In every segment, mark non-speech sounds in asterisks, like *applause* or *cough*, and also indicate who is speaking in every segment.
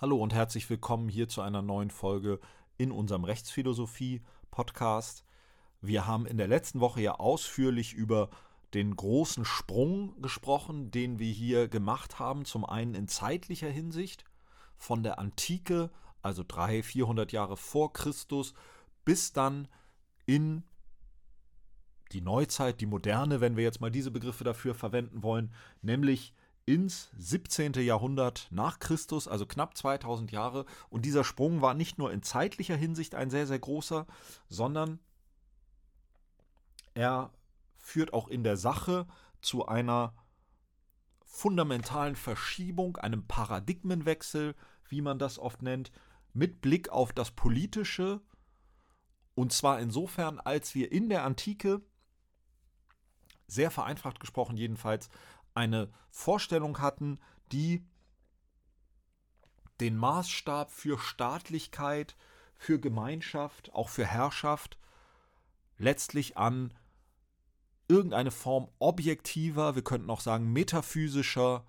Speaker 1: Hallo und herzlich willkommen hier zu einer neuen Folge in unserem Rechtsphilosophie-Podcast. Wir haben in der letzten Woche ja ausführlich über den großen Sprung gesprochen, den wir hier gemacht haben. Zum einen in zeitlicher Hinsicht von der Antike, also 300, 400 Jahre vor Christus, bis dann in die Neuzeit, die Moderne, wenn wir jetzt mal diese Begriffe dafür verwenden wollen, nämlich ins 17. Jahrhundert nach Christus, also knapp 2000 Jahre. Und dieser Sprung war nicht nur in zeitlicher Hinsicht ein sehr, sehr großer, sondern er führt auch in der Sache zu einer fundamentalen Verschiebung, einem Paradigmenwechsel, wie man das oft nennt, mit Blick auf das Politische. Und zwar insofern, als wir in der Antike, sehr vereinfacht gesprochen jedenfalls, eine Vorstellung hatten, die den Maßstab für Staatlichkeit, für Gemeinschaft, auch für Herrschaft letztlich an irgendeine Form objektiver, wir könnten auch sagen metaphysischer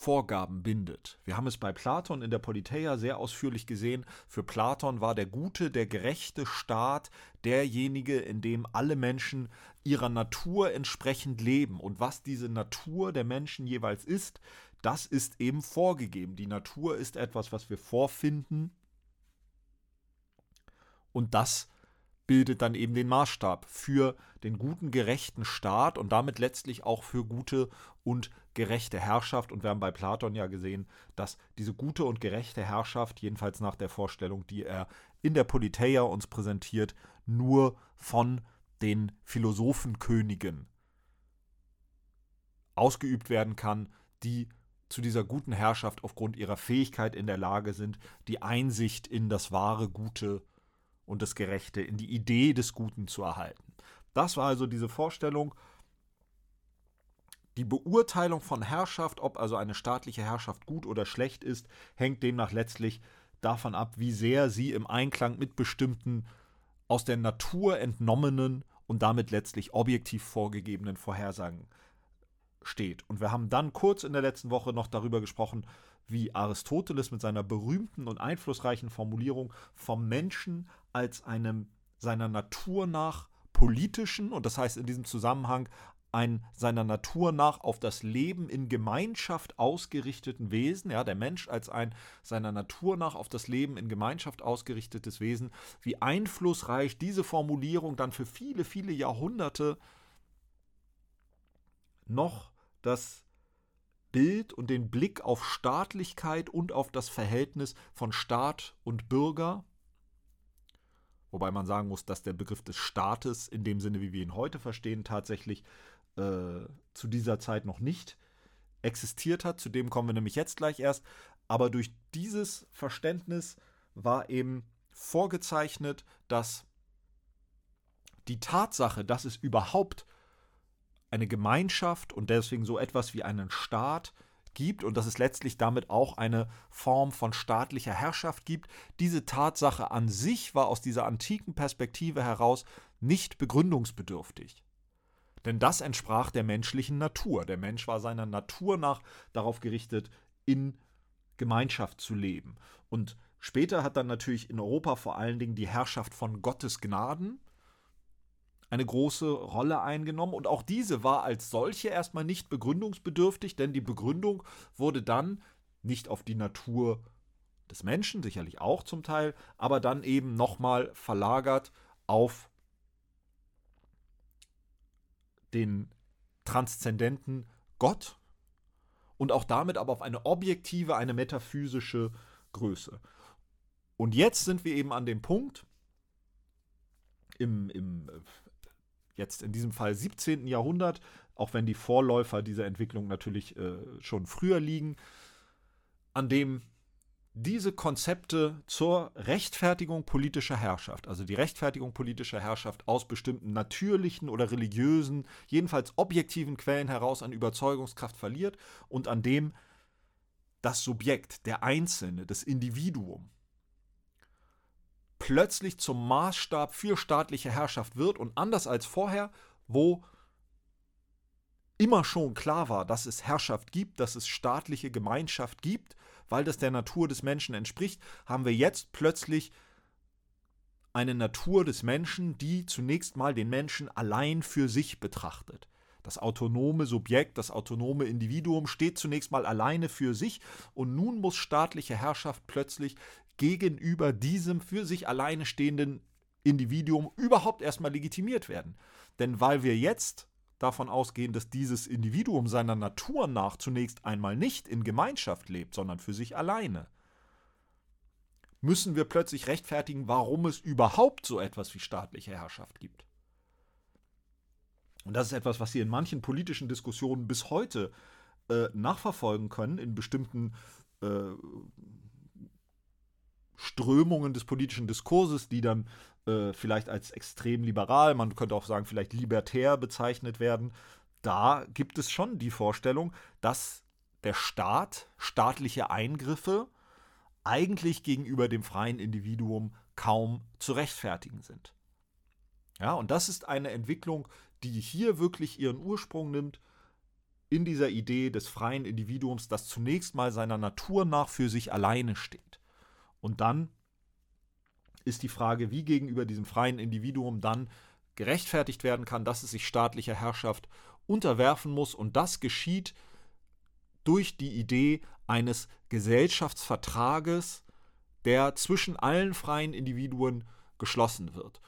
Speaker 1: Vorgaben bindet. Wir haben es bei Platon in der Politeia sehr ausführlich gesehen. Für Platon war der gute, der gerechte Staat derjenige, in dem alle Menschen ihrer Natur entsprechend leben. Und was diese Natur der Menschen jeweils ist, das ist eben vorgegeben. Die Natur ist etwas, was wir vorfinden. Und das bildet dann eben den Maßstab für den guten, gerechten Staat und damit letztlich auch für gute und gerechte Herrschaft. Und wir haben bei Platon ja gesehen, dass diese gute und gerechte Herrschaft, jedenfalls nach der Vorstellung, die er in der Politeia uns präsentiert, nur von den Philosophenkönigen ausgeübt werden kann, die zu dieser guten Herrschaft aufgrund ihrer Fähigkeit in der Lage sind, die Einsicht in das wahre Gute und das Gerechte, in die Idee des Guten zu erhalten. Das war also diese Vorstellung. Die Beurteilung von Herrschaft, ob also eine staatliche Herrschaft gut oder schlecht ist, hängt demnach letztlich davon ab, wie sehr sie im Einklang mit bestimmten aus der Natur entnommenen und damit letztlich objektiv vorgegebenen Vorhersagen steht. Und wir haben dann kurz in der letzten Woche noch darüber gesprochen, wie Aristoteles mit seiner berühmten und einflussreichen Formulierung vom Menschen als einem seiner Natur nach politischen und das heißt in diesem Zusammenhang ein seiner Natur nach auf das Leben in Gemeinschaft ausgerichteten Wesen, ja, der Mensch als ein seiner Natur nach auf das Leben in Gemeinschaft ausgerichtetes Wesen, wie einflussreich diese Formulierung dann für viele, viele Jahrhunderte noch das Bild und den Blick auf Staatlichkeit und auf das Verhältnis von Staat und Bürger. Wobei man sagen muss, dass der Begriff des Staates in dem Sinne, wie wir ihn heute verstehen, tatsächlich äh, zu dieser Zeit noch nicht existiert hat. Zu dem kommen wir nämlich jetzt gleich erst. Aber durch dieses Verständnis war eben vorgezeichnet, dass die Tatsache, dass es überhaupt eine Gemeinschaft und deswegen so etwas wie einen Staat gibt und dass es letztlich damit auch eine Form von staatlicher Herrschaft gibt. Diese Tatsache an sich war aus dieser antiken Perspektive heraus nicht begründungsbedürftig. Denn das entsprach der menschlichen Natur. Der Mensch war seiner Natur nach darauf gerichtet, in Gemeinschaft zu leben. Und später hat dann natürlich in Europa vor allen Dingen die Herrschaft von Gottes Gnaden eine große Rolle eingenommen und auch diese war als solche erstmal nicht begründungsbedürftig, denn die Begründung wurde dann nicht auf die Natur des Menschen, sicherlich auch zum Teil, aber dann eben nochmal verlagert auf den transzendenten Gott und auch damit aber auf eine objektive, eine metaphysische Größe. Und jetzt sind wir eben an dem Punkt, im, im jetzt in diesem Fall 17. Jahrhundert, auch wenn die Vorläufer dieser Entwicklung natürlich äh, schon früher liegen, an dem diese Konzepte zur Rechtfertigung politischer Herrschaft, also die Rechtfertigung politischer Herrschaft aus bestimmten natürlichen oder religiösen, jedenfalls objektiven Quellen heraus an Überzeugungskraft verliert und an dem das Subjekt, der Einzelne, das Individuum plötzlich zum Maßstab für staatliche Herrschaft wird und anders als vorher, wo immer schon klar war, dass es Herrschaft gibt, dass es staatliche Gemeinschaft gibt, weil das der Natur des Menschen entspricht, haben wir jetzt plötzlich eine Natur des Menschen, die zunächst mal den Menschen allein für sich betrachtet. Das autonome Subjekt, das autonome Individuum steht zunächst mal alleine für sich und nun muss staatliche Herrschaft plötzlich gegenüber diesem für sich alleine stehenden Individuum überhaupt erstmal legitimiert werden. Denn weil wir jetzt davon ausgehen, dass dieses Individuum seiner Natur nach zunächst einmal nicht in Gemeinschaft lebt, sondern für sich alleine, müssen wir plötzlich rechtfertigen, warum es überhaupt so etwas wie staatliche Herrschaft gibt. Und das ist etwas, was Sie in manchen politischen Diskussionen bis heute äh, nachverfolgen können, in bestimmten äh, Strömungen des politischen Diskurses, die dann äh, vielleicht als extrem liberal, man könnte auch sagen, vielleicht libertär bezeichnet werden. Da gibt es schon die Vorstellung, dass der Staat staatliche Eingriffe eigentlich gegenüber dem freien Individuum kaum zu rechtfertigen sind. Ja, und das ist eine Entwicklung, die hier wirklich ihren Ursprung nimmt in dieser Idee des freien Individuums, das zunächst mal seiner Natur nach für sich alleine steht. Und dann ist die Frage, wie gegenüber diesem freien Individuum dann gerechtfertigt werden kann, dass es sich staatlicher Herrschaft unterwerfen muss. Und das geschieht durch die Idee eines Gesellschaftsvertrages, der zwischen allen freien Individuen geschlossen wird.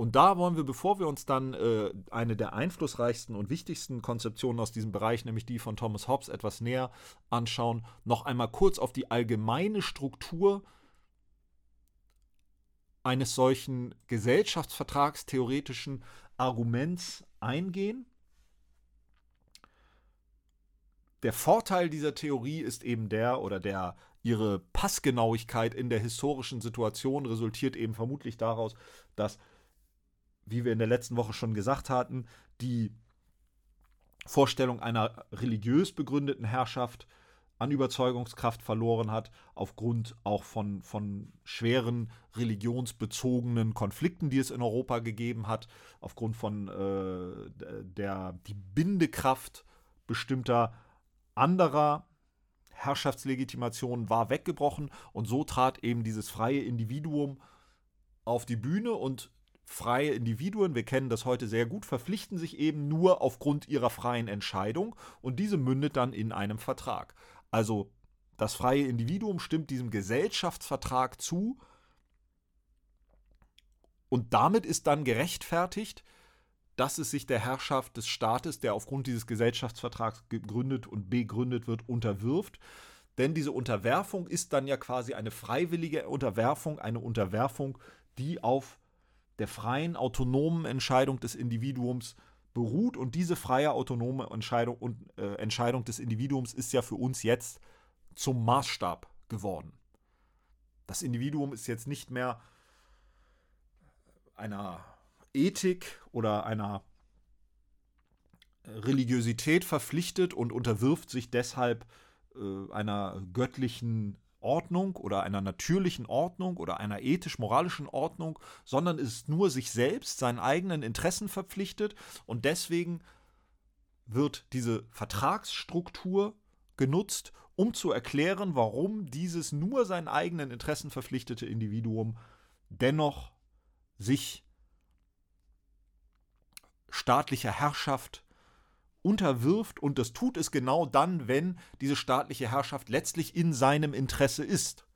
Speaker 1: Und da wollen wir, bevor wir uns dann äh, eine der einflussreichsten und wichtigsten Konzeptionen aus diesem Bereich, nämlich die von Thomas Hobbes, etwas näher anschauen, noch einmal kurz auf die allgemeine Struktur eines solchen gesellschaftsvertragstheoretischen Arguments eingehen. Der Vorteil dieser Theorie ist eben der, oder der ihre Passgenauigkeit in der historischen Situation resultiert eben vermutlich daraus, dass wie wir in der letzten Woche schon gesagt hatten, die Vorstellung einer religiös begründeten Herrschaft an Überzeugungskraft verloren hat, aufgrund auch von, von schweren religionsbezogenen Konflikten, die es in Europa gegeben hat, aufgrund von äh, der die Bindekraft bestimmter anderer Herrschaftslegitimationen war weggebrochen und so trat eben dieses freie Individuum auf die Bühne und freie Individuen, wir kennen das heute sehr gut, verpflichten sich eben nur aufgrund ihrer freien Entscheidung und diese mündet dann in einem Vertrag. Also das freie Individuum stimmt diesem Gesellschaftsvertrag zu und damit ist dann gerechtfertigt, dass es sich der Herrschaft des Staates, der aufgrund dieses Gesellschaftsvertrags gegründet und begründet wird, unterwirft. Denn diese Unterwerfung ist dann ja quasi eine freiwillige Unterwerfung, eine Unterwerfung, die auf der freien, autonomen Entscheidung des Individuums beruht. Und diese freie, autonome Entscheidung, und, äh, Entscheidung des Individuums ist ja für uns jetzt zum Maßstab geworden. Das Individuum ist jetzt nicht mehr einer Ethik oder einer Religiosität verpflichtet und unterwirft sich deshalb äh, einer göttlichen Ordnung oder einer natürlichen Ordnung oder einer ethisch-moralischen Ordnung, sondern ist nur sich selbst, seinen eigenen Interessen verpflichtet. Und deswegen wird diese Vertragsstruktur genutzt, um zu erklären, warum dieses nur seinen eigenen Interessen verpflichtete Individuum dennoch sich staatlicher Herrschaft unterwirft und das tut es genau dann, wenn diese staatliche Herrschaft letztlich in seinem Interesse ist.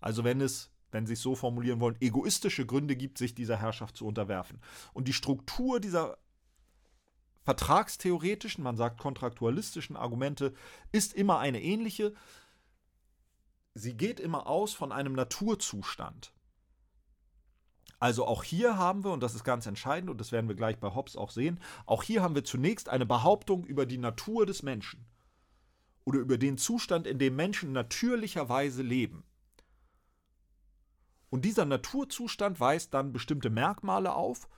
Speaker 1: Also wenn es, wenn Sie es so formulieren wollen, egoistische Gründe gibt, sich dieser Herrschaft zu unterwerfen. Und die Struktur dieser vertragstheoretischen, man sagt kontraktualistischen Argumente ist immer eine ähnliche. Sie geht immer aus von einem Naturzustand. Also auch hier haben wir, und das ist ganz entscheidend, und das werden wir gleich bei Hobbes auch sehen, auch hier haben wir zunächst eine Behauptung über die Natur des Menschen oder über den Zustand, in dem Menschen natürlicherweise leben. Und dieser Naturzustand weist dann bestimmte Merkmale auf,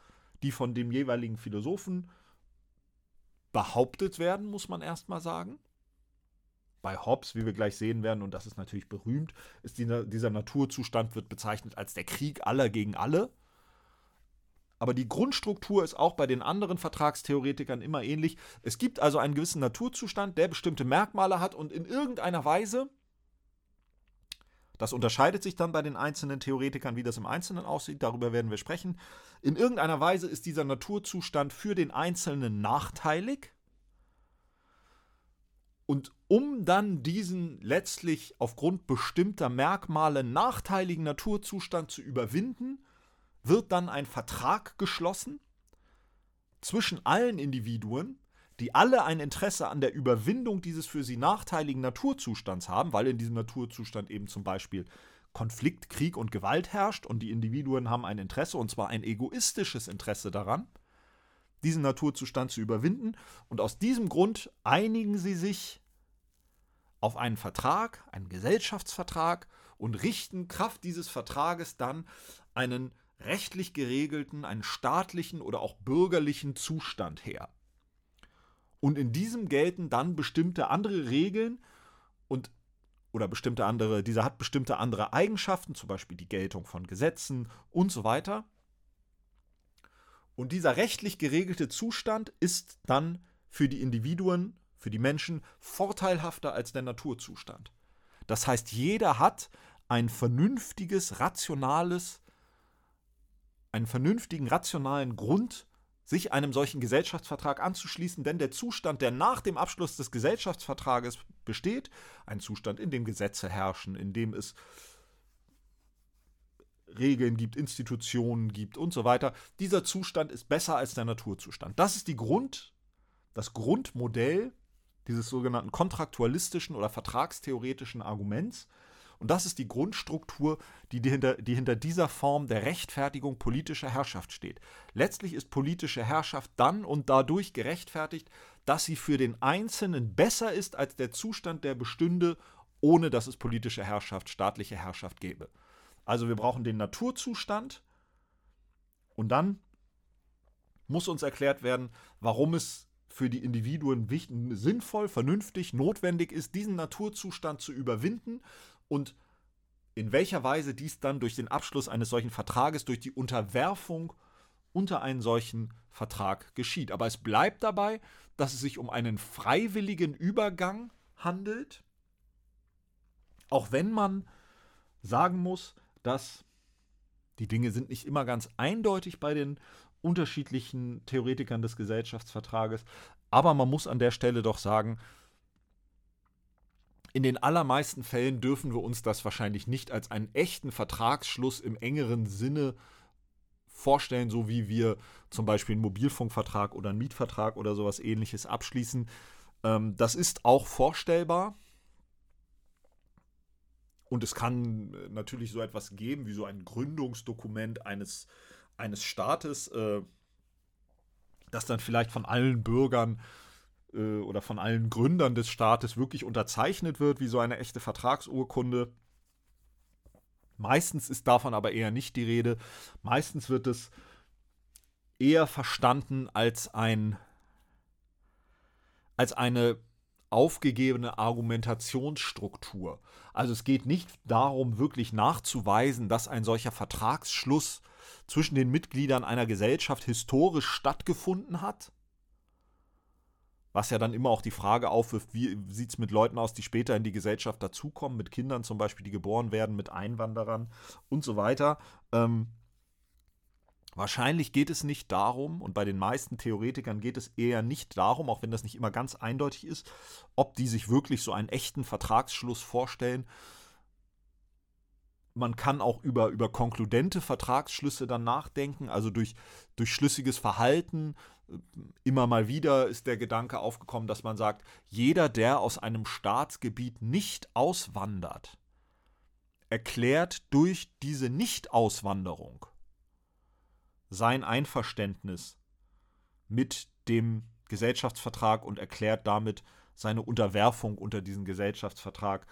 Speaker 1: die von dem jeweiligen Philosophen behauptet werden, muss man erstmal sagen. Bei Hobbes, wie wir gleich sehen werden, und das ist natürlich berühmt, ist dieser, dieser Naturzustand wird bezeichnet als der Krieg aller gegen alle. Aber die Grundstruktur ist auch bei den anderen Vertragstheoretikern immer ähnlich. Es gibt also einen gewissen Naturzustand, der bestimmte Merkmale hat und in irgendeiner Weise das unterscheidet sich dann bei den einzelnen Theoretikern, wie das im Einzelnen aussieht, darüber werden wir sprechen. In irgendeiner Weise ist dieser Naturzustand für den Einzelnen nachteilig. Und um dann diesen letztlich aufgrund bestimmter Merkmale nachteiligen Naturzustand zu überwinden, wird dann ein Vertrag geschlossen zwischen allen Individuen, die alle ein Interesse an der Überwindung dieses für sie nachteiligen Naturzustands haben, weil in diesem Naturzustand eben zum Beispiel Konflikt, Krieg und Gewalt herrscht und die Individuen haben ein Interesse, und zwar ein egoistisches Interesse daran, diesen Naturzustand zu überwinden. Und aus diesem Grund einigen sie sich auf einen Vertrag, einen Gesellschaftsvertrag und richten Kraft dieses Vertrages dann einen rechtlich geregelten, einen staatlichen oder auch bürgerlichen Zustand her. Und in diesem gelten dann bestimmte andere Regeln und oder bestimmte andere, dieser hat bestimmte andere Eigenschaften, zum Beispiel die Geltung von Gesetzen und so weiter. Und dieser rechtlich geregelte Zustand ist dann für die Individuen, für die Menschen vorteilhafter als der Naturzustand. Das heißt, jeder hat ein vernünftiges, rationales, einen vernünftigen, rationalen Grund, sich einem solchen Gesellschaftsvertrag anzuschließen, denn der Zustand, der nach dem Abschluss des Gesellschaftsvertrages besteht, ein Zustand, in dem Gesetze herrschen, in dem es Regeln gibt, Institutionen gibt und so weiter, dieser Zustand ist besser als der Naturzustand. Das ist die Grund, das Grundmodell dieses sogenannten kontraktualistischen oder vertragstheoretischen Arguments, und das ist die Grundstruktur, die hinter, die hinter dieser Form der Rechtfertigung politischer Herrschaft steht. Letztlich ist politische Herrschaft dann und dadurch gerechtfertigt, dass sie für den Einzelnen besser ist als der Zustand, der bestünde, ohne dass es politische Herrschaft, staatliche Herrschaft gäbe. Also wir brauchen den Naturzustand und dann muss uns erklärt werden, warum es für die Individuen wichtig, sinnvoll, vernünftig, notwendig ist, diesen Naturzustand zu überwinden und in welcher Weise dies dann durch den Abschluss eines solchen Vertrages, durch die Unterwerfung unter einen solchen Vertrag geschieht. Aber es bleibt dabei, dass es sich um einen freiwilligen Übergang handelt, auch wenn man sagen muss, dass die Dinge sind nicht immer ganz eindeutig bei den unterschiedlichen Theoretikern des Gesellschaftsvertrages, aber man muss an der Stelle doch sagen, in den allermeisten Fällen dürfen wir uns das wahrscheinlich nicht als einen echten Vertragsschluss im engeren Sinne vorstellen, so wie wir zum Beispiel einen Mobilfunkvertrag oder einen Mietvertrag oder sowas ähnliches abschließen. Ähm, das ist auch vorstellbar. Und es kann äh, natürlich so etwas geben wie so ein Gründungsdokument eines, eines Staates, äh, das dann vielleicht von allen Bürgern äh, oder von allen Gründern des Staates wirklich unterzeichnet wird, wie so eine echte Vertragsurkunde. Meistens ist davon aber eher nicht die Rede. Meistens wird es eher verstanden als ein als eine aufgegebene Argumentationsstruktur. Also es geht nicht darum, wirklich nachzuweisen, dass ein solcher Vertragsschluss zwischen den Mitgliedern einer Gesellschaft historisch stattgefunden hat, was ja dann immer auch die Frage aufwirft, wie sieht es mit Leuten aus, die später in die Gesellschaft dazukommen, mit Kindern zum Beispiel, die geboren werden, mit Einwanderern und so weiter. Ähm, wahrscheinlich geht es nicht darum, und bei den meisten Theoretikern geht es eher nicht darum, auch wenn das nicht immer ganz eindeutig ist, ob die sich wirklich so einen echten Vertragsschluss vorstellen. Man kann auch über, über konkludente Vertragsschlüsse dann nachdenken, also durch, durch schlüssiges Verhalten, immer mal wieder ist der Gedanke aufgekommen, dass man sagt, jeder, der aus einem Staatsgebiet nicht auswandert, erklärt durch diese Nichtauswanderung sein Einverständnis mit dem Gesellschaftsvertrag und erklärt damit seine Unterwerfung unter diesen Gesellschaftsvertrag,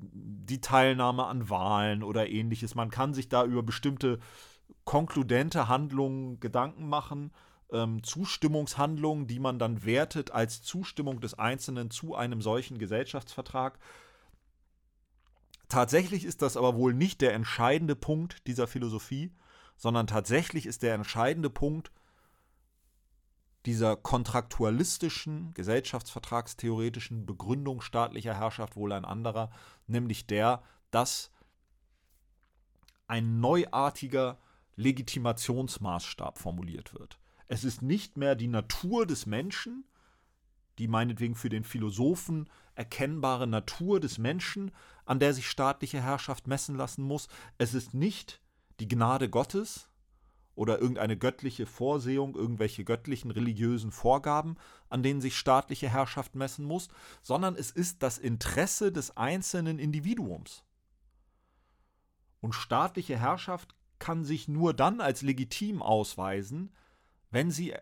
Speaker 1: die Teilnahme an Wahlen oder ähnliches. Man kann sich da über bestimmte konkludente Handlungen Gedanken machen ähm, Zustimmungshandlungen, die man dann wertet als Zustimmung des Einzelnen zu einem solchen Gesellschaftsvertrag. Tatsächlich ist das aber wohl nicht der entscheidende Punkt dieser Philosophie, sondern tatsächlich ist der entscheidende Punkt dieser kontraktualistischen, gesellschaftsvertragstheoretischen Begründung staatlicher Herrschaft wohl ein anderer, nämlich der, dass ein neuartiger Legitimationsmaßstab formuliert wird. Es ist nicht mehr die Natur des Menschen, die meinetwegen für den Philosophen erkennbare Natur des Menschen, an der sich staatliche Herrschaft messen lassen muss. Es ist nicht die Gnade Gottes oder irgendeine göttliche Vorsehung, irgendwelche göttlichen religiösen Vorgaben, an denen sich staatliche Herrschaft messen muss, sondern es ist das Interesse des einzelnen Individuums. Und staatliche Herrschaft kann sich nur dann als legitim ausweisen, wenn sie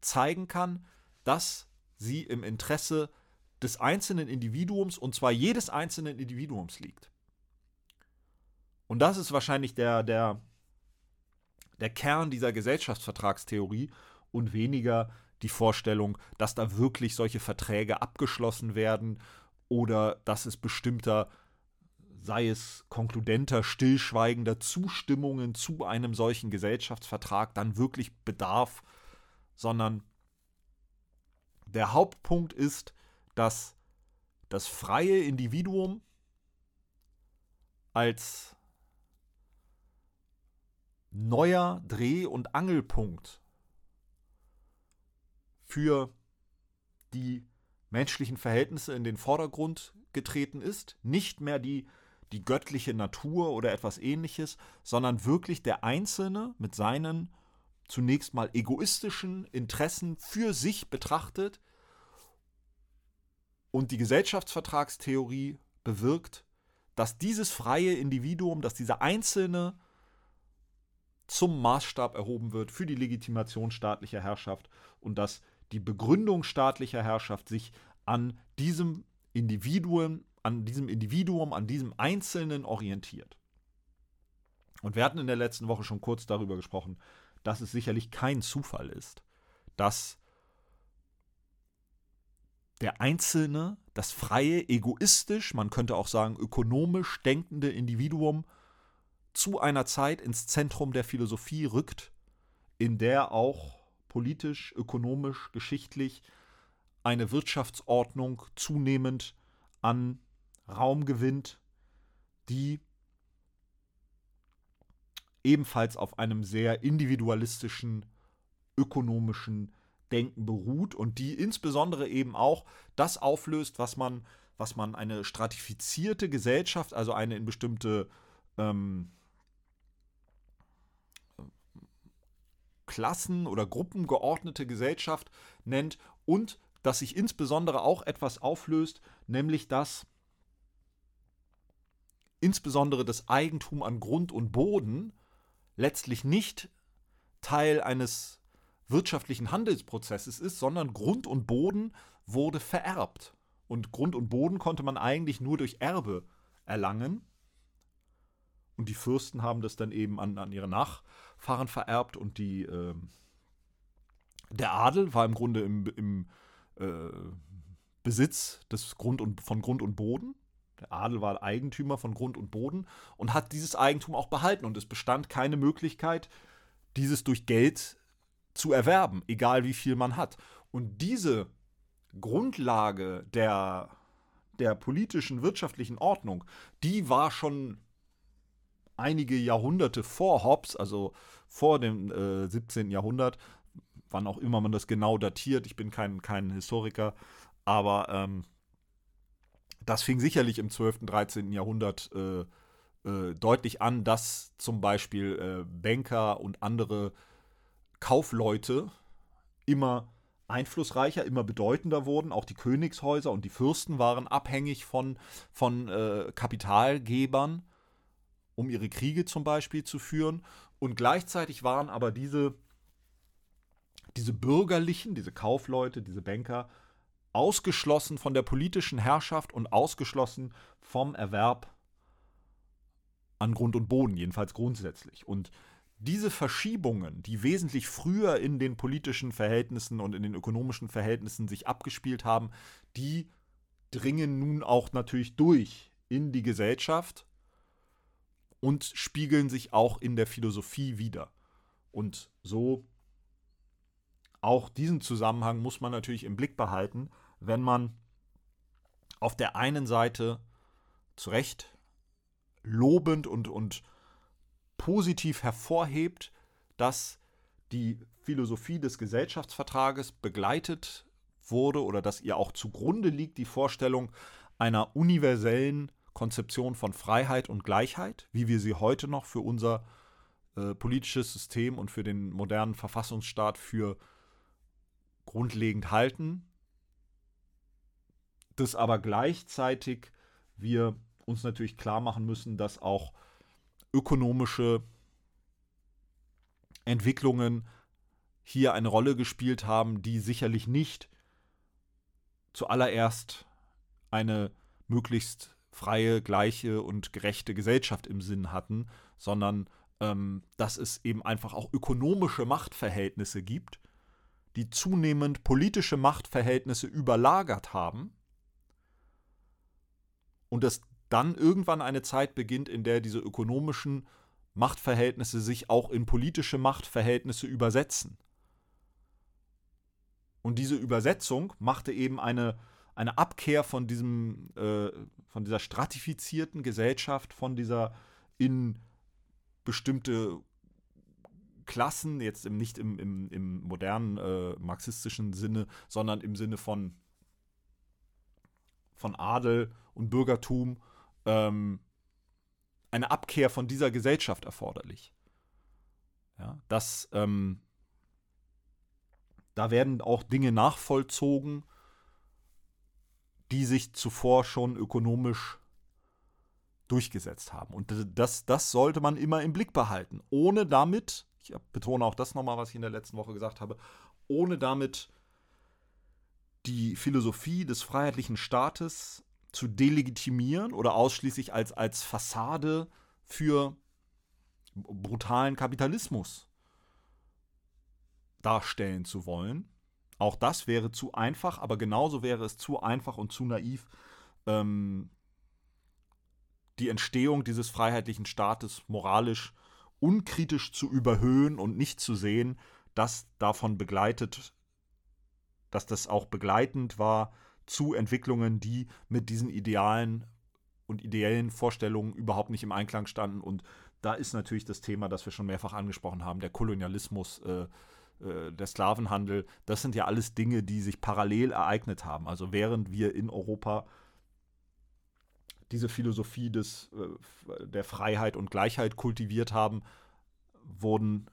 Speaker 1: zeigen kann, dass sie im Interesse des einzelnen Individuums, und zwar jedes einzelnen Individuums liegt. Und das ist wahrscheinlich der, der, der Kern dieser Gesellschaftsvertragstheorie und weniger die Vorstellung, dass da wirklich solche Verträge abgeschlossen werden oder dass es bestimmter, sei es konkludenter, stillschweigender Zustimmungen zu einem solchen Gesellschaftsvertrag dann wirklich bedarf, sondern der Hauptpunkt ist, dass das freie Individuum als neuer Dreh- und Angelpunkt für die menschlichen Verhältnisse in den Vordergrund getreten ist, nicht mehr die, die göttliche Natur oder etwas ähnliches, sondern wirklich der Einzelne mit seinen zunächst mal egoistischen Interessen für sich betrachtet und die Gesellschaftsvertragstheorie bewirkt, dass dieses freie Individuum, dass dieser Einzelne zum Maßstab erhoben wird für die Legitimation staatlicher Herrschaft und dass die Begründung staatlicher Herrschaft sich an diesem Individuum, an diesem Individuum, an diesem Einzelnen orientiert. Und wir hatten in der letzten Woche schon kurz darüber gesprochen, dass es sicherlich kein Zufall ist, dass der einzelne, das freie, egoistisch, man könnte auch sagen ökonomisch denkende Individuum zu einer Zeit ins Zentrum der Philosophie rückt, in der auch politisch, ökonomisch, geschichtlich eine Wirtschaftsordnung zunehmend an Raum gewinnt, die ebenfalls auf einem sehr individualistischen, ökonomischen Denken beruht und die insbesondere eben auch das auflöst, was man, was man eine stratifizierte Gesellschaft, also eine in bestimmte ähm, Klassen oder Gruppen geordnete Gesellschaft nennt und dass sich insbesondere auch etwas auflöst, nämlich dass insbesondere das Eigentum an Grund und Boden letztlich nicht Teil eines wirtschaftlichen Handelsprozesses ist, sondern Grund und Boden wurde vererbt. Und Grund und Boden konnte man eigentlich nur durch Erbe erlangen. Und die Fürsten haben das dann eben an, an ihre Nachfahren vererbt und die, äh, der Adel war im Grunde im, im äh, Besitz des Grund und, von Grund und Boden. Der Adel war Eigentümer von Grund und Boden und hat dieses Eigentum auch behalten. Und es bestand keine Möglichkeit, dieses durch Geld zu erwerben, egal wie viel man hat. Und diese Grundlage der, der politischen, wirtschaftlichen Ordnung, die war schon einige Jahrhunderte vor Hobbes, also vor dem äh, 17. Jahrhundert, wann auch immer man das genau datiert, ich bin kein, kein Historiker, aber ähm, das fing sicherlich im 12., 13. Jahrhundert äh, äh, deutlich an, dass zum Beispiel äh, Banker und andere Kaufleute immer einflussreicher, immer bedeutender wurden. Auch die Königshäuser und die Fürsten waren abhängig von, von äh, Kapitalgebern, um ihre Kriege zum Beispiel zu führen. Und gleichzeitig waren aber diese, diese bürgerlichen, diese Kaufleute, diese Banker ausgeschlossen von der politischen Herrschaft und ausgeschlossen vom Erwerb an Grund und Boden, jedenfalls grundsätzlich. Und diese Verschiebungen, die wesentlich früher in den politischen Verhältnissen und in den ökonomischen Verhältnissen sich abgespielt haben, die dringen nun auch natürlich durch in die Gesellschaft und spiegeln sich auch in der Philosophie wieder. Und so auch diesen Zusammenhang muss man natürlich im Blick behalten, wenn man auf der einen Seite zu Recht lobend und, und positiv hervorhebt, dass die Philosophie des Gesellschaftsvertrages begleitet wurde oder dass ihr auch zugrunde liegt die Vorstellung einer universellen Konzeption von Freiheit und Gleichheit, wie wir sie heute noch für unser äh, politisches System und für den modernen Verfassungsstaat für grundlegend halten, das aber gleichzeitig wir uns natürlich klar machen müssen, dass auch ökonomische Entwicklungen hier eine Rolle gespielt haben, die sicherlich nicht zuallererst eine möglichst freie, gleiche und gerechte Gesellschaft im Sinn hatten, sondern ähm, dass es eben einfach auch ökonomische Machtverhältnisse gibt, die zunehmend politische Machtverhältnisse überlagert haben und dass dann irgendwann eine Zeit beginnt, in der diese ökonomischen Machtverhältnisse sich auch in politische Machtverhältnisse übersetzen. Und diese Übersetzung machte eben eine, eine Abkehr von, diesem, äh, von dieser stratifizierten Gesellschaft, von dieser in bestimmte Klassen, jetzt im, nicht im, im, im modernen äh, marxistischen Sinne, sondern im Sinne von, von Adel und Bürgertum, ähm, eine Abkehr von dieser Gesellschaft erforderlich. Ja, das, ähm, da werden auch Dinge nachvollzogen, die sich zuvor schon ökonomisch durchgesetzt haben. Und das, das sollte man immer im Blick behalten, ohne damit, ich betone auch das nochmal, was ich in der letzten Woche gesagt habe, ohne damit die Philosophie des freiheitlichen Staates zu delegitimieren oder ausschließlich als, als Fassade für brutalen Kapitalismus darstellen zu wollen. Auch das wäre zu einfach, aber genauso wäre es zu einfach und zu naiv, ähm, die Entstehung dieses freiheitlichen Staates moralisch unkritisch zu überhöhen und nicht zu sehen, dass davon begleitet, dass das auch begleitend war zu Entwicklungen, die mit diesen Idealen und ideellen Vorstellungen überhaupt nicht im Einklang standen. Und da ist natürlich das Thema, das wir schon mehrfach angesprochen haben, der Kolonialismus, äh, äh, der Sklavenhandel. Das sind ja alles Dinge, die sich parallel ereignet haben. Also während wir in Europa diese Philosophie des, äh, der Freiheit und Gleichheit kultiviert haben, wurden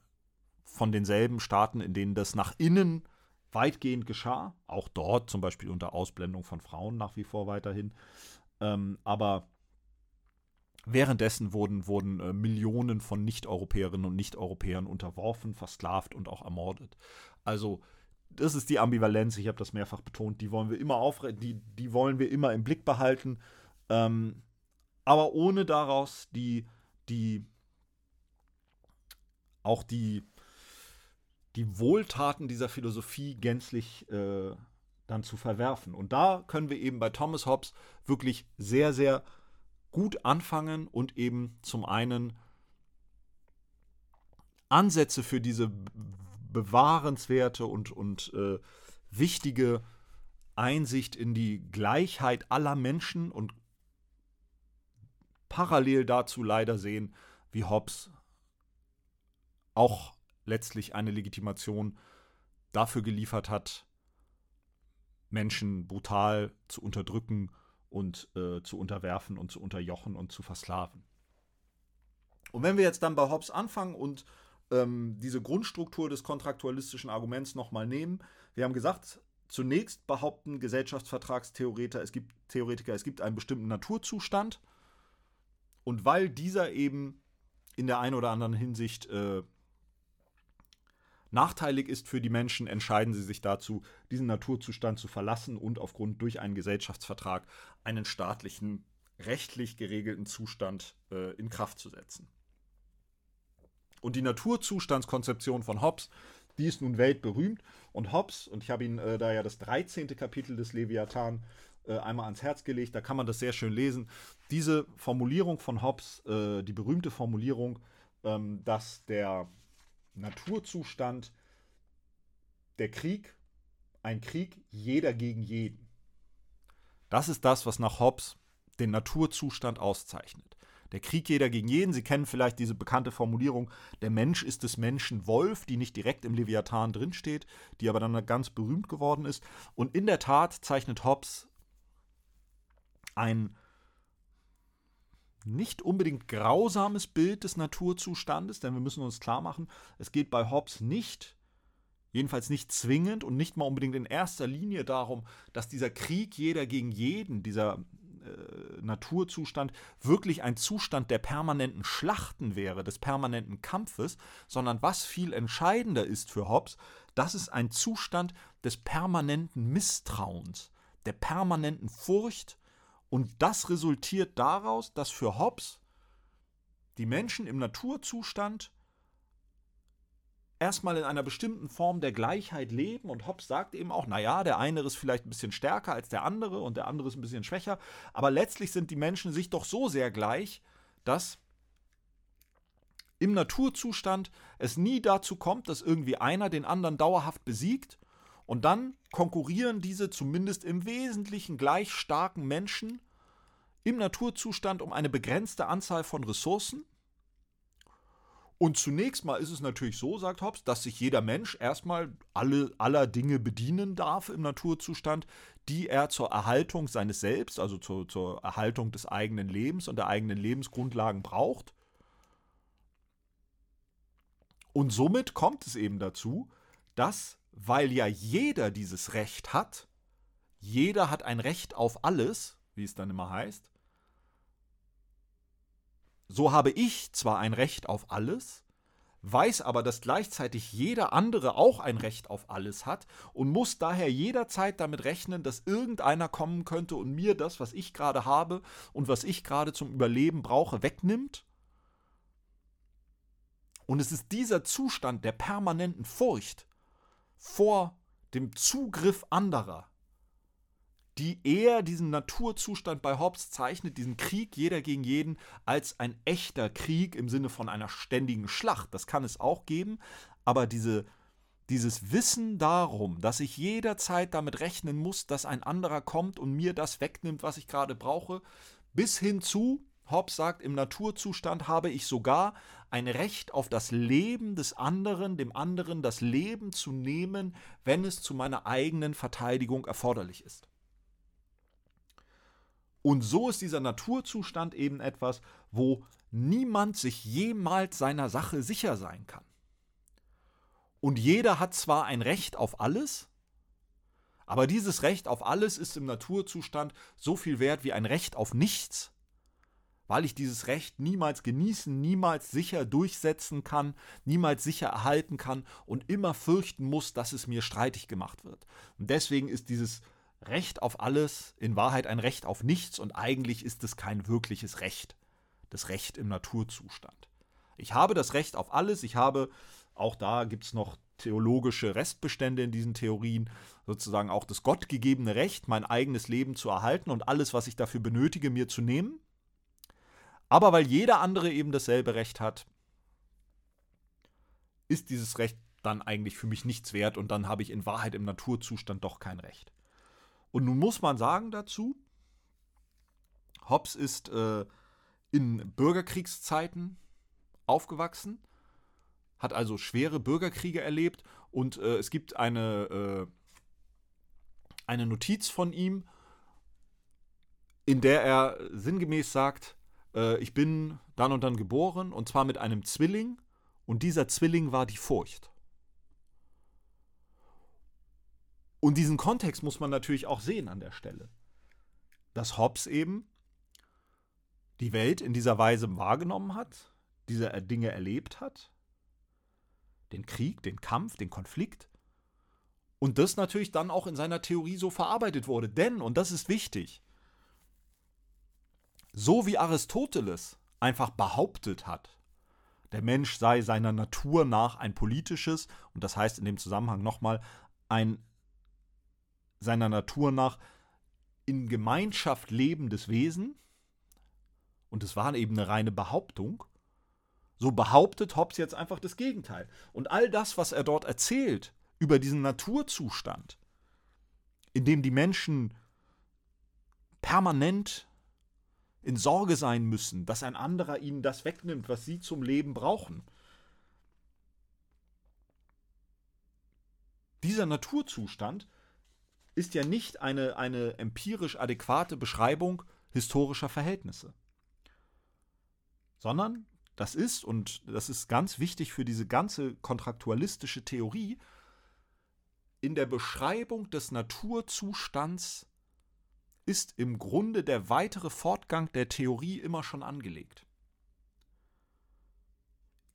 Speaker 1: von denselben Staaten, in denen das nach innen weitgehend geschah, auch dort zum Beispiel unter Ausblendung von Frauen nach wie vor weiterhin, ähm, aber währenddessen wurden, wurden äh, Millionen von Nicht-Europäerinnen und Nicht-Europäern unterworfen, versklavt und auch ermordet. Also das ist die Ambivalenz, ich habe das mehrfach betont, die wollen wir immer aufre die, die wollen wir immer im Blick behalten, ähm, aber ohne daraus die, die auch die die Wohltaten dieser Philosophie gänzlich äh, dann zu verwerfen. Und da können wir eben bei Thomas Hobbes wirklich sehr, sehr gut anfangen und eben zum einen Ansätze für diese bewahrenswerte und, und äh, wichtige Einsicht in die Gleichheit aller Menschen und parallel dazu leider sehen, wie Hobbes auch letztlich eine Legitimation dafür geliefert hat, Menschen brutal zu unterdrücken und äh, zu unterwerfen und zu unterjochen und zu versklaven. Und wenn wir jetzt dann bei Hobbes anfangen und ähm, diese Grundstruktur des kontraktualistischen Arguments nochmal nehmen, wir haben gesagt, zunächst behaupten Gesellschaftsvertragstheoretiker, es gibt Theoretiker, es gibt einen bestimmten Naturzustand und weil dieser eben in der einen oder anderen Hinsicht äh, nachteilig ist für die Menschen, entscheiden sie sich dazu, diesen Naturzustand zu verlassen und aufgrund durch einen Gesellschaftsvertrag einen staatlichen, rechtlich geregelten Zustand äh, in Kraft zu setzen. Und die Naturzustandskonzeption von Hobbes, die ist nun weltberühmt. Und Hobbes, und ich habe Ihnen äh, da ja das 13. Kapitel des Leviathan äh, einmal ans Herz gelegt, da kann man das sehr schön lesen. Diese Formulierung von Hobbes, äh, die berühmte Formulierung, ähm, dass der Naturzustand, der Krieg, ein Krieg jeder gegen jeden. Das ist das, was nach Hobbes den Naturzustand auszeichnet. Der Krieg jeder gegen jeden. Sie kennen vielleicht diese bekannte Formulierung, der Mensch ist des Menschen Wolf, die nicht direkt im Leviathan drinsteht, die aber dann ganz berühmt geworden ist. Und in der Tat zeichnet Hobbes ein nicht unbedingt grausames Bild des Naturzustandes, denn wir müssen uns klar machen, es geht bei Hobbes nicht, jedenfalls nicht zwingend und nicht mal unbedingt in erster Linie darum, dass dieser Krieg jeder gegen jeden, dieser äh, Naturzustand wirklich ein Zustand der permanenten Schlachten wäre, des permanenten Kampfes, sondern was viel entscheidender ist für Hobbes, das ist ein Zustand des permanenten Misstrauens, der permanenten Furcht und das resultiert daraus, dass für Hobbes die Menschen im Naturzustand erstmal in einer bestimmten Form der Gleichheit leben. Und Hobbes sagt eben auch, naja, der eine ist vielleicht ein bisschen stärker als der andere und der andere ist ein bisschen schwächer, aber letztlich sind die Menschen sich doch so sehr gleich, dass im Naturzustand es nie dazu kommt, dass irgendwie einer den anderen dauerhaft besiegt und dann konkurrieren diese zumindest im Wesentlichen gleich starken Menschen im Naturzustand um eine begrenzte Anzahl von Ressourcen und zunächst mal ist es natürlich so, sagt Hobbes, dass sich jeder Mensch erstmal alle, aller Dinge bedienen darf im Naturzustand, die er zur Erhaltung seines Selbst, also zur, zur Erhaltung des eigenen Lebens und der eigenen Lebensgrundlagen braucht. Und somit kommt es eben dazu, dass, weil ja jeder dieses Recht hat, jeder hat ein Recht auf alles, wie es dann immer heißt, so habe ich zwar ein Recht auf alles, weiß aber, dass gleichzeitig jeder andere auch ein Recht auf alles hat und muss daher jederzeit damit rechnen, dass irgendeiner kommen könnte und mir das, was ich gerade habe und was ich gerade zum Überleben brauche, wegnimmt. Und es ist dieser Zustand der permanenten Furcht vor dem Zugriff anderer, die eher diesen Naturzustand bei Hobbes zeichnet, diesen Krieg jeder gegen jeden, als ein echter Krieg im Sinne von einer ständigen Schlacht. Das kann es auch geben, aber diese, dieses Wissen darum, dass ich jederzeit damit rechnen muss, dass ein anderer kommt und mir das wegnimmt, was ich gerade brauche, bis hin zu, Hobbes sagt, im Naturzustand habe ich sogar ein Recht auf das Leben des anderen, dem anderen das Leben zu nehmen, wenn es zu meiner eigenen Verteidigung erforderlich ist. Und so ist dieser Naturzustand eben etwas, wo niemand sich jemals seiner Sache sicher sein kann. Und jeder hat zwar ein Recht auf alles, aber dieses Recht auf alles ist im Naturzustand so viel wert wie ein Recht auf nichts, weil ich dieses Recht niemals genießen, niemals sicher durchsetzen kann, niemals sicher erhalten kann und immer fürchten muss, dass es mir streitig gemacht wird. Und deswegen ist dieses Recht auf alles, in Wahrheit ein Recht auf nichts und eigentlich ist es kein wirkliches Recht. Das Recht im Naturzustand. Ich habe das Recht auf alles, ich habe, auch da gibt es noch theologische Restbestände in diesen Theorien, sozusagen auch das gottgegebene Recht, mein eigenes Leben zu erhalten und alles, was ich dafür benötige, mir zu nehmen. Aber weil jeder andere eben dasselbe Recht hat, ist dieses Recht dann eigentlich für mich nichts wert und dann habe ich in Wahrheit im Naturzustand doch kein Recht. Und nun muss man sagen dazu, Hobbes ist äh, in Bürgerkriegszeiten aufgewachsen, hat also schwere Bürgerkriege erlebt und äh, es gibt eine, äh, eine Notiz von ihm, in der er sinngemäß sagt, äh, ich bin dann und dann geboren und zwar mit einem Zwilling und dieser Zwilling war die Furcht. Und diesen Kontext muss man natürlich auch sehen an der Stelle. Dass Hobbes eben die Welt in dieser Weise wahrgenommen hat, diese Dinge erlebt hat, den Krieg, den Kampf, den Konflikt, und das natürlich dann auch in seiner Theorie so verarbeitet wurde. Denn, und das ist wichtig, so wie Aristoteles einfach behauptet hat, der Mensch sei seiner Natur nach ein politisches, und das heißt in dem Zusammenhang nochmal, ein seiner Natur nach in Gemeinschaft lebendes Wesen, und es war eben eine reine Behauptung, so behauptet Hobbes jetzt einfach das Gegenteil. Und all das, was er dort erzählt über diesen Naturzustand, in dem die Menschen permanent in Sorge sein müssen, dass ein anderer ihnen das wegnimmt, was sie zum Leben brauchen. Dieser Naturzustand ist ja nicht eine, eine empirisch adäquate Beschreibung historischer Verhältnisse, sondern das ist, und das ist ganz wichtig für diese ganze kontraktualistische Theorie, in der Beschreibung des Naturzustands ist im Grunde der weitere Fortgang der Theorie immer schon angelegt.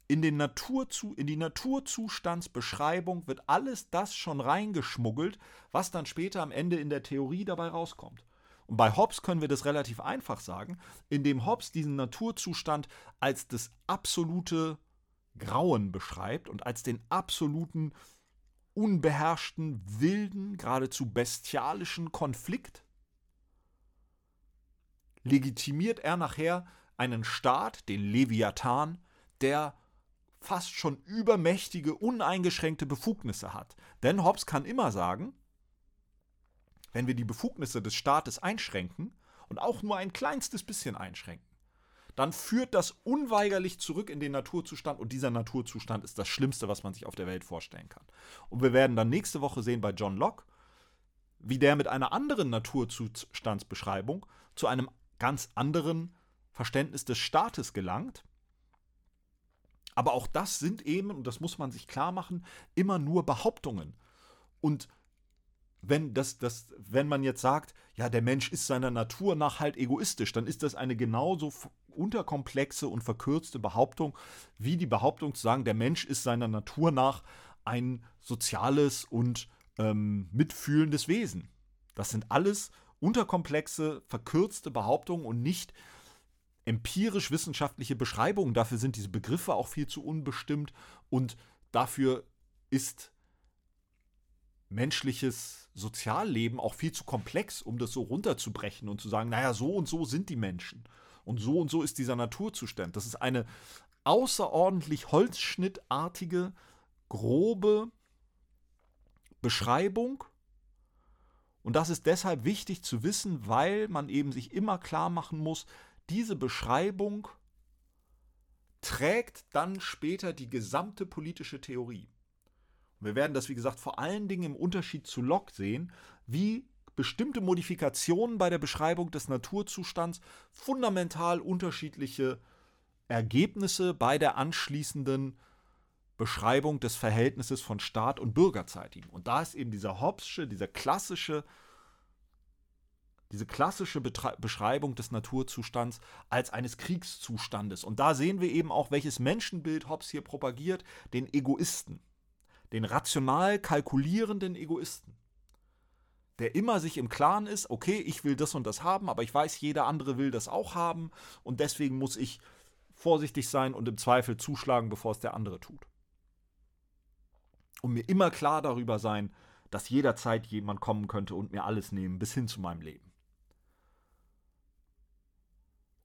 Speaker 1: In, den Naturzu in die Naturzustandsbeschreibung wird alles das schon reingeschmuggelt, was dann später am Ende in der Theorie dabei rauskommt. Und bei Hobbes können wir das relativ einfach sagen, indem Hobbes diesen Naturzustand als das absolute Grauen beschreibt und als den absoluten, unbeherrschten, wilden, geradezu bestialischen Konflikt, legitimiert er nachher einen Staat, den Leviathan, der fast schon übermächtige, uneingeschränkte Befugnisse hat. Denn Hobbes kann immer sagen, wenn wir die Befugnisse des Staates einschränken und auch nur ein kleinstes bisschen einschränken, dann führt das unweigerlich zurück in den Naturzustand und dieser Naturzustand ist das Schlimmste, was man sich auf der Welt vorstellen kann. Und wir werden dann nächste Woche sehen bei John Locke, wie der mit einer anderen Naturzustandsbeschreibung zu einem ganz anderen Verständnis des Staates gelangt. Aber auch das sind eben, und das muss man sich klar machen, immer nur Behauptungen. Und wenn, das, das, wenn man jetzt sagt, ja, der Mensch ist seiner Natur nach halt egoistisch, dann ist das eine genauso unterkomplexe und verkürzte Behauptung, wie die Behauptung zu sagen, der Mensch ist seiner Natur nach ein soziales und ähm, mitfühlendes Wesen. Das sind alles unterkomplexe, verkürzte Behauptungen und nicht empirisch-wissenschaftliche Beschreibungen. Dafür sind diese Begriffe auch viel zu unbestimmt und dafür ist menschliches Sozialleben auch viel zu komplex, um das so runterzubrechen und zu sagen, naja, so und so sind die Menschen. Und so und so ist dieser Naturzustand. Das ist eine außerordentlich holzschnittartige, grobe Beschreibung. Und das ist deshalb wichtig zu wissen, weil man eben sich immer klar machen muss, diese Beschreibung trägt dann später die gesamte politische Theorie. Wir werden das, wie gesagt, vor allen Dingen im Unterschied zu Locke sehen, wie bestimmte Modifikationen bei der Beschreibung des Naturzustands fundamental unterschiedliche Ergebnisse bei der anschließenden Beschreibung des Verhältnisses von Staat und Bürger zeitigen. Und da ist eben dieser Hobbesche, dieser klassische, diese klassische Betre Beschreibung des Naturzustands als eines Kriegszustandes. Und da sehen wir eben auch, welches Menschenbild Hobbes hier propagiert, den Egoisten den rational kalkulierenden Egoisten, der immer sich im Klaren ist, okay, ich will das und das haben, aber ich weiß, jeder andere will das auch haben und deswegen muss ich vorsichtig sein und im Zweifel zuschlagen, bevor es der andere tut. Und mir immer klar darüber sein, dass jederzeit jemand kommen könnte und mir alles nehmen, bis hin zu meinem Leben.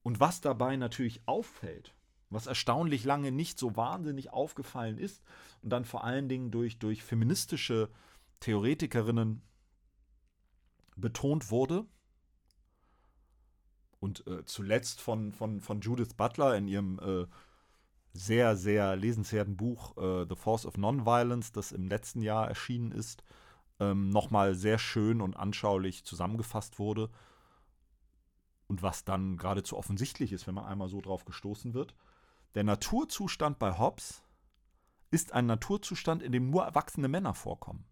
Speaker 1: Und was dabei natürlich auffällt, was erstaunlich lange nicht so wahnsinnig aufgefallen ist und dann vor allen Dingen durch, durch feministische Theoretikerinnen betont wurde. Und äh, zuletzt von, von, von Judith Butler in ihrem äh, sehr, sehr lesenswerten Buch äh, The Force of Nonviolence, das im letzten Jahr erschienen ist, ähm, nochmal sehr schön und anschaulich zusammengefasst wurde. Und was dann geradezu offensichtlich ist, wenn man einmal so drauf gestoßen wird. Der Naturzustand bei Hobbes ist ein Naturzustand, in dem nur erwachsene Männer vorkommen.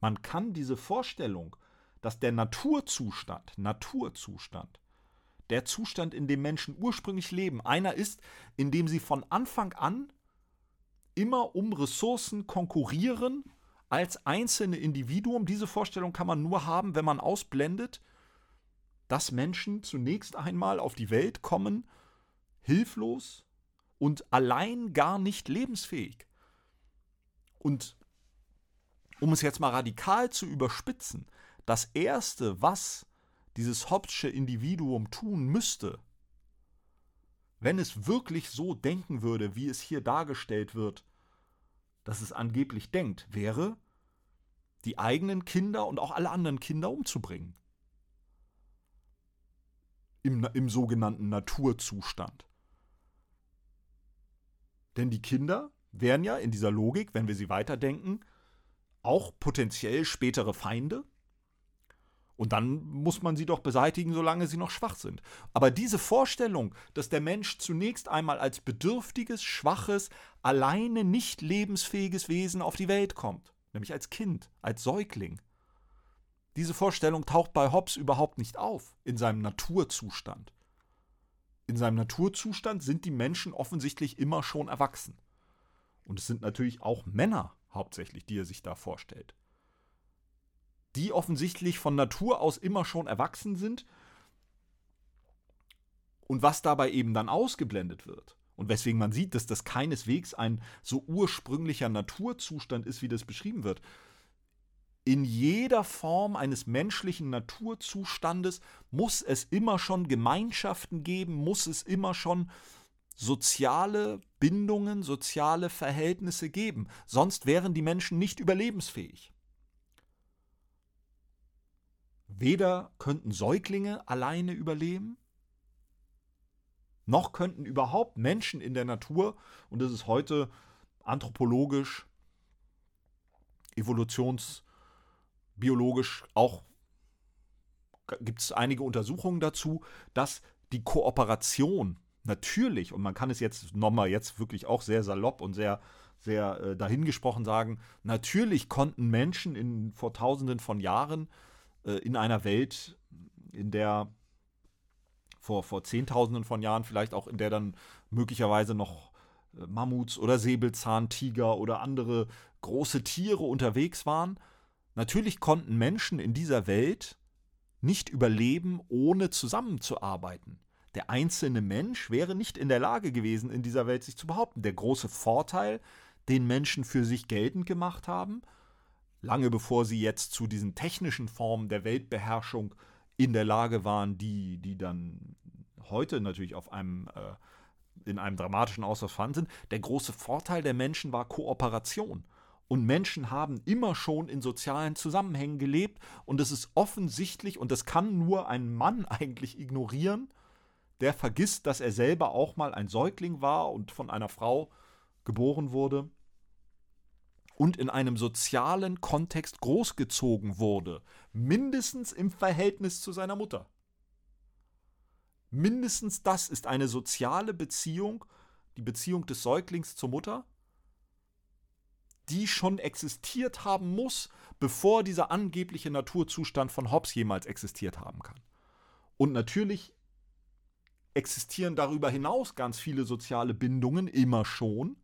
Speaker 1: Man kann diese Vorstellung, dass der Naturzustand, Naturzustand, der Zustand, in dem Menschen ursprünglich leben, einer ist, in dem sie von Anfang an immer um Ressourcen konkurrieren als einzelne Individuum. Diese Vorstellung kann man nur haben, wenn man ausblendet, dass Menschen zunächst einmal auf die Welt kommen hilflos und allein gar nicht lebensfähig. Und um es jetzt mal radikal zu überspitzen, das Erste, was dieses Hobbesche Individuum tun müsste, wenn es wirklich so denken würde, wie es hier dargestellt wird, dass es angeblich denkt, wäre, die eigenen Kinder und auch alle anderen Kinder umzubringen. im, im sogenannten Naturzustand. Denn die Kinder wären ja in dieser Logik, wenn wir sie weiterdenken, auch potenziell spätere Feinde. Und dann muss man sie doch beseitigen, solange sie noch schwach sind. Aber diese Vorstellung, dass der Mensch zunächst einmal als bedürftiges, schwaches, alleine nicht lebensfähiges Wesen auf die Welt kommt, nämlich als Kind, als Säugling, diese Vorstellung taucht bei Hobbes überhaupt nicht auf in seinem Naturzustand. In seinem Naturzustand sind die Menschen offensichtlich immer schon erwachsen. Und es sind natürlich auch Männer hauptsächlich, die er sich da vorstellt. Die offensichtlich von Natur aus immer schon erwachsen sind. Und was dabei eben dann ausgeblendet wird. Und weswegen man sieht, dass das keineswegs ein so ursprünglicher Naturzustand ist, wie das beschrieben wird, in jeder Form eines menschlichen Naturzustandes muss es immer schon Gemeinschaften geben, muss es immer schon soziale Bindungen, soziale Verhältnisse geben. Sonst wären die Menschen nicht überlebensfähig. Weder könnten Säuglinge alleine überleben, noch könnten überhaupt Menschen in der Natur, und das ist heute anthropologisch, evolutions- biologisch auch gibt es einige Untersuchungen dazu, dass die Kooperation natürlich, und man kann es jetzt nochmal jetzt wirklich auch sehr salopp und sehr, sehr äh, dahingesprochen sagen, natürlich konnten Menschen in, vor tausenden von Jahren äh, in einer Welt, in der vor, vor zehntausenden von Jahren vielleicht auch, in der dann möglicherweise noch äh, Mammuts oder Säbelzahntiger oder andere große Tiere unterwegs waren, Natürlich konnten Menschen in dieser Welt nicht überleben, ohne zusammenzuarbeiten. Der einzelne Mensch wäre nicht in der Lage gewesen, in dieser Welt sich zu behaupten. Der große Vorteil, den Menschen für sich geltend gemacht haben, lange bevor sie jetzt zu diesen technischen Formen der Weltbeherrschung in der Lage waren, die, die dann heute natürlich auf einem, äh, in einem dramatischen Ausmaß sind, der große Vorteil der Menschen war Kooperation. Und Menschen haben immer schon in sozialen Zusammenhängen gelebt. Und es ist offensichtlich, und das kann nur ein Mann *laughs* eigentlich ignorieren, der vergisst, dass er selber auch mal ein Säugling war und von einer Frau geboren wurde und in einem sozialen Kontext großgezogen wurde, mindestens im Verhältnis zu seiner Mutter. Mindestens das ist eine soziale Beziehung, die Beziehung des Säuglings zur Mutter, die schon existiert haben muss, bevor dieser angebliche Naturzustand von Hobbes jemals existiert haben kann. Und natürlich existieren darüber hinaus ganz viele soziale Bindungen immer schon.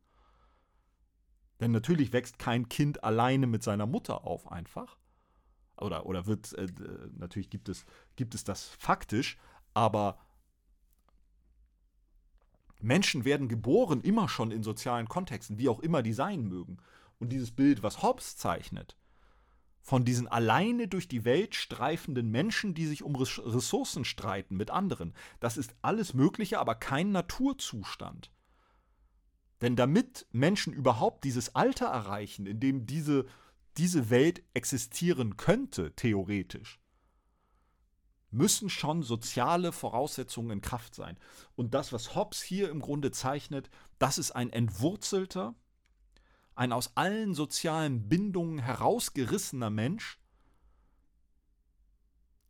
Speaker 1: Denn natürlich wächst kein Kind alleine mit seiner Mutter auf einfach. Oder, oder wird, äh, natürlich gibt es, gibt es das faktisch, aber Menschen werden geboren immer schon in sozialen Kontexten, wie auch immer die sein mögen. Und dieses Bild, was Hobbes zeichnet, von diesen alleine durch die Welt streifenden Menschen, die sich um Ressourcen streiten mit anderen, das ist alles Mögliche, aber kein Naturzustand. Denn damit Menschen überhaupt dieses Alter erreichen, in dem diese, diese Welt existieren könnte, theoretisch, müssen schon soziale Voraussetzungen in Kraft sein. Und das, was Hobbes hier im Grunde zeichnet, das ist ein entwurzelter, ein aus allen sozialen Bindungen herausgerissener Mensch,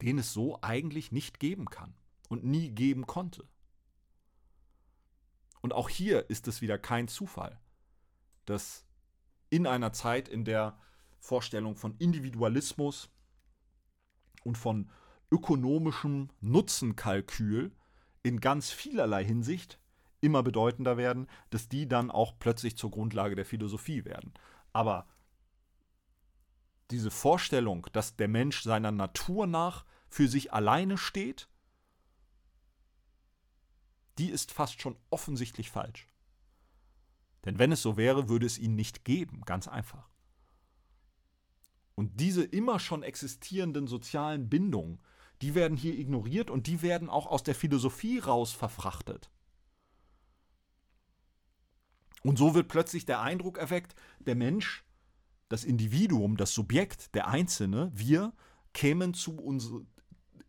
Speaker 1: den es so eigentlich nicht geben kann und nie geben konnte. Und auch hier ist es wieder kein Zufall, dass in einer Zeit, in der Vorstellung von Individualismus und von ökonomischem Nutzenkalkül in ganz vielerlei Hinsicht immer bedeutender werden, dass die dann auch plötzlich zur Grundlage der Philosophie werden. Aber diese Vorstellung, dass der Mensch seiner Natur nach für sich alleine steht, die ist fast schon offensichtlich falsch. Denn wenn es so wäre, würde es ihn nicht geben, ganz einfach. Und diese immer schon existierenden sozialen Bindungen, die werden hier ignoriert und die werden auch aus der Philosophie raus verfrachtet. Und so wird plötzlich der Eindruck erweckt, der Mensch, das Individuum, das Subjekt, der Einzelne, wir kämen zu uns,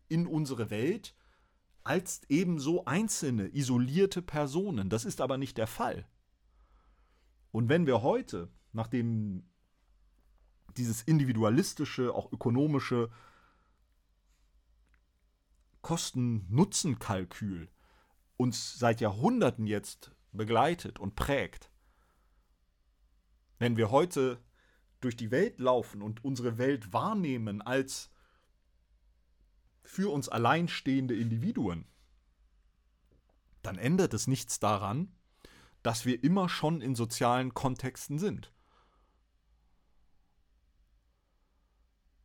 Speaker 1: in unsere Welt als ebenso einzelne, isolierte Personen. Das ist aber nicht der Fall. Und wenn wir heute, nachdem dieses individualistische, auch ökonomische Kosten-Nutzen-Kalkül uns seit Jahrhunderten jetzt begleitet und prägt, wenn wir heute durch die Welt laufen und unsere Welt wahrnehmen als für uns alleinstehende Individuen, dann ändert es nichts daran, dass wir immer schon in sozialen Kontexten sind.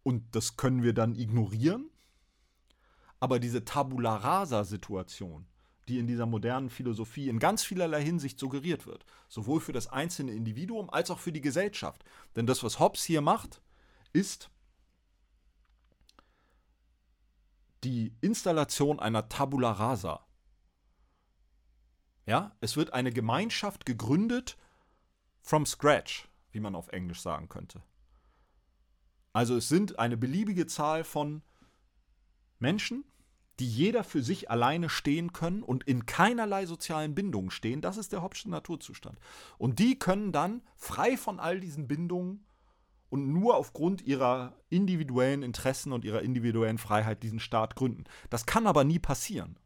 Speaker 1: Und das können wir dann ignorieren. Aber diese Tabula rasa-Situation, die in dieser modernen Philosophie in ganz vielerlei Hinsicht suggeriert wird, sowohl für das einzelne Individuum als auch für die Gesellschaft. Denn das, was Hobbes hier macht, ist die Installation einer Tabula rasa. Ja, es wird eine Gemeinschaft gegründet from scratch, wie man auf Englisch sagen könnte. Also es sind eine beliebige Zahl von Menschen, die jeder für sich alleine stehen können und in keinerlei sozialen Bindungen stehen. Das ist der Hobbesche Naturzustand. Und die können dann frei von all diesen Bindungen und nur aufgrund ihrer individuellen Interessen und ihrer individuellen Freiheit diesen Staat gründen. Das kann aber nie passieren.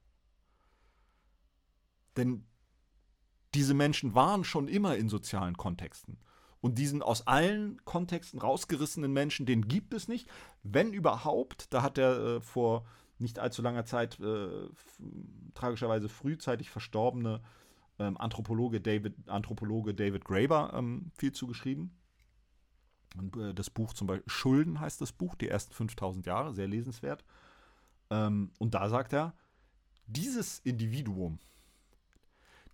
Speaker 1: Denn diese Menschen waren schon immer in sozialen Kontexten. Und diesen aus allen Kontexten rausgerissenen Menschen, den gibt es nicht. Wenn überhaupt, da hat er äh, vor nicht allzu langer Zeit äh, tragischerweise frühzeitig verstorbene ähm, Anthropologe, David, Anthropologe David Graeber ähm, viel zugeschrieben. Äh, das Buch zum Beispiel Schulden heißt das Buch, die ersten 5000 Jahre, sehr lesenswert. Ähm, und da sagt er, dieses Individuum,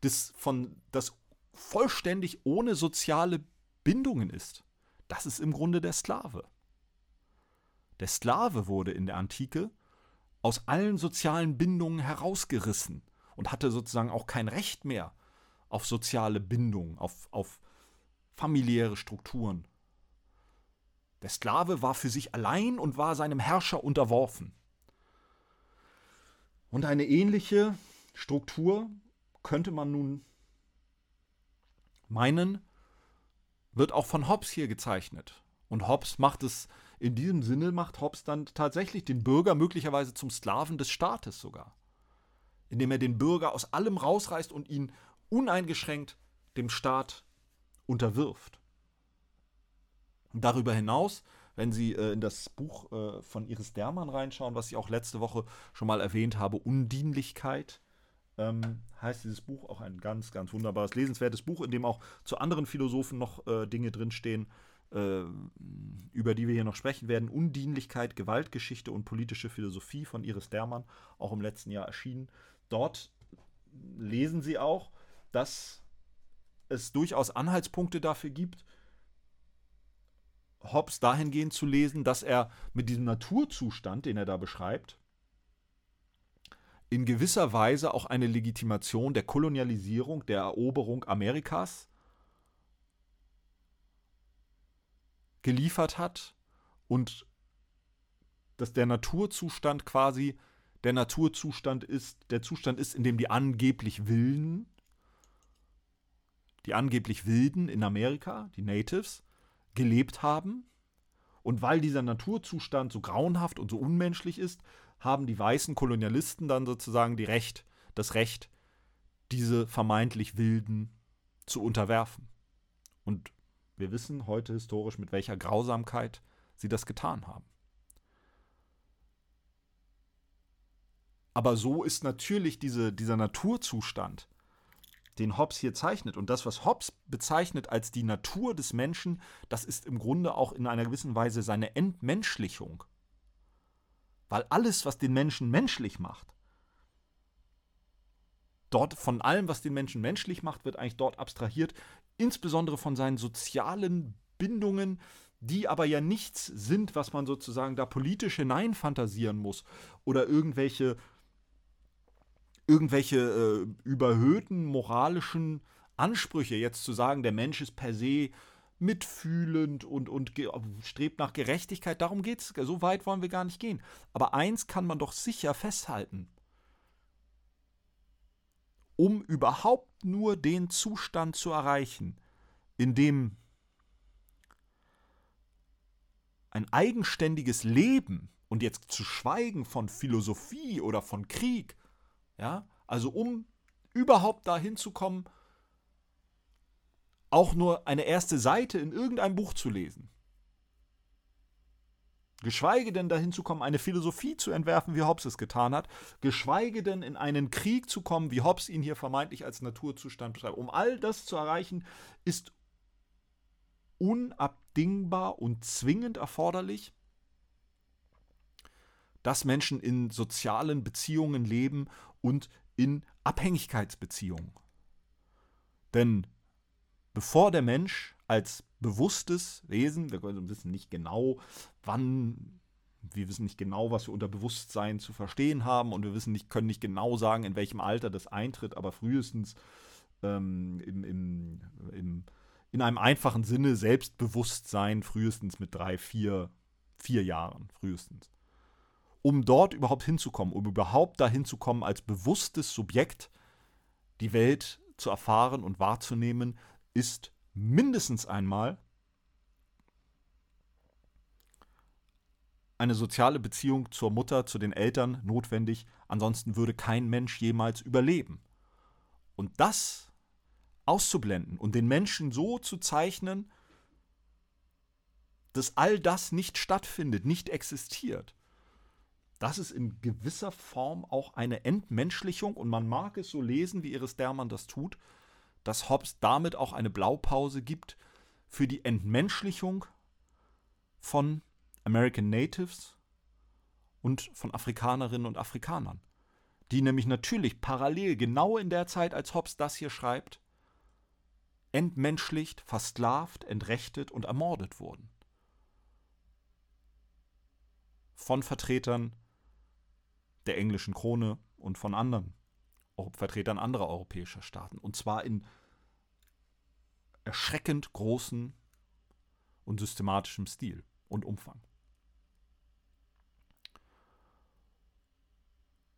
Speaker 1: das, von, das vollständig ohne soziale Bindungen ist, das ist im Grunde der Sklave. Der Sklave wurde in der Antike aus allen sozialen Bindungen herausgerissen und hatte sozusagen auch kein Recht mehr auf soziale Bindungen, auf, auf familiäre Strukturen. Der Sklave war für sich allein und war seinem Herrscher unterworfen. Und eine ähnliche Struktur könnte man nun meinen, wird auch von Hobbes hier gezeichnet. Und Hobbes macht es, in diesem Sinne macht Hobbes dann tatsächlich den Bürger möglicherweise zum Sklaven des Staates sogar. Indem er den Bürger aus allem rausreißt und ihn uneingeschränkt dem Staat unterwirft. Darüber hinaus, wenn Sie äh, in das Buch äh, von Iris Dermann reinschauen, was ich auch letzte Woche schon mal erwähnt habe, Undienlichkeit, ähm, heißt dieses Buch auch ein ganz, ganz wunderbares, lesenswertes Buch, in dem auch zu anderen Philosophen noch äh, Dinge drinstehen, äh, über die wir hier noch sprechen werden. Undienlichkeit, Gewaltgeschichte und politische Philosophie von Iris Dermann, auch im letzten Jahr erschienen. Dort lesen Sie auch, dass es durchaus Anhaltspunkte dafür gibt, Hobbes dahingehend zu lesen, dass er mit diesem Naturzustand, den er da beschreibt, in gewisser Weise auch eine Legitimation der Kolonialisierung, der Eroberung Amerikas geliefert hat und dass der Naturzustand quasi der Naturzustand ist, der Zustand ist, in dem die angeblich Wilden, die angeblich Wilden in Amerika, die Natives, gelebt haben. Und weil dieser Naturzustand so grauenhaft und so unmenschlich ist, haben die weißen Kolonialisten dann sozusagen die Recht, das Recht, diese vermeintlich Wilden zu unterwerfen. Und wir wissen heute historisch, mit welcher Grausamkeit sie das getan haben. Aber so ist natürlich diese, dieser Naturzustand den Hobbes hier zeichnet. Und das, was Hobbes bezeichnet als die Natur des Menschen, das ist im Grunde auch in einer gewissen Weise seine Entmenschlichung. Weil alles, was den Menschen menschlich macht, dort von allem, was den Menschen menschlich macht, wird eigentlich dort abstrahiert, insbesondere von seinen sozialen Bindungen, die aber ja nichts sind, was man sozusagen da politisch hineinfantasieren muss oder irgendwelche irgendwelche äh, überhöhten moralischen Ansprüche, jetzt zu sagen, der Mensch ist per se mitfühlend und, und strebt nach Gerechtigkeit, darum geht es, so weit wollen wir gar nicht gehen. Aber eins kann man doch sicher festhalten. um überhaupt nur den Zustand zu erreichen, in dem ein eigenständiges Leben und jetzt zu schweigen von Philosophie oder von Krieg, ja, also um überhaupt dahin zu kommen, auch nur eine erste Seite in irgendeinem Buch zu lesen. Geschweige denn dahin zu kommen, eine Philosophie zu entwerfen, wie Hobbes es getan hat, geschweige denn in einen Krieg zu kommen, wie Hobbes ihn hier vermeintlich als Naturzustand beschreibt. Um all das zu erreichen, ist unabdingbar und zwingend erforderlich, dass Menschen in sozialen Beziehungen leben und in Abhängigkeitsbeziehungen. Denn bevor der Mensch als bewusstes Wesen, wir wissen nicht genau, wann, wir wissen nicht genau, was wir unter Bewusstsein zu verstehen haben und wir wissen nicht, können nicht genau sagen, in welchem Alter das eintritt, aber frühestens ähm, im, im, im, in einem einfachen Sinne Selbstbewusstsein, frühestens mit drei, vier, vier Jahren, frühestens um dort überhaupt hinzukommen, um überhaupt dahin zu kommen, als bewusstes Subjekt die Welt zu erfahren und wahrzunehmen, ist mindestens einmal eine soziale Beziehung zur Mutter, zu den Eltern notwendig, ansonsten würde kein Mensch jemals überleben. Und das auszublenden und den Menschen so zu zeichnen, dass all das nicht stattfindet, nicht existiert, das ist in gewisser Form auch eine Entmenschlichung und man mag es so lesen, wie Iris Dermann das tut, dass Hobbes damit auch eine Blaupause gibt für die Entmenschlichung von American Natives und von Afrikanerinnen und Afrikanern, die nämlich natürlich parallel genau in der Zeit, als Hobbes das hier schreibt, entmenschlicht, versklavt, entrechtet und ermordet wurden. Von Vertretern der englischen Krone und von anderen Vertretern anderer europäischer Staaten. Und zwar in erschreckend großen und systematischem Stil und Umfang.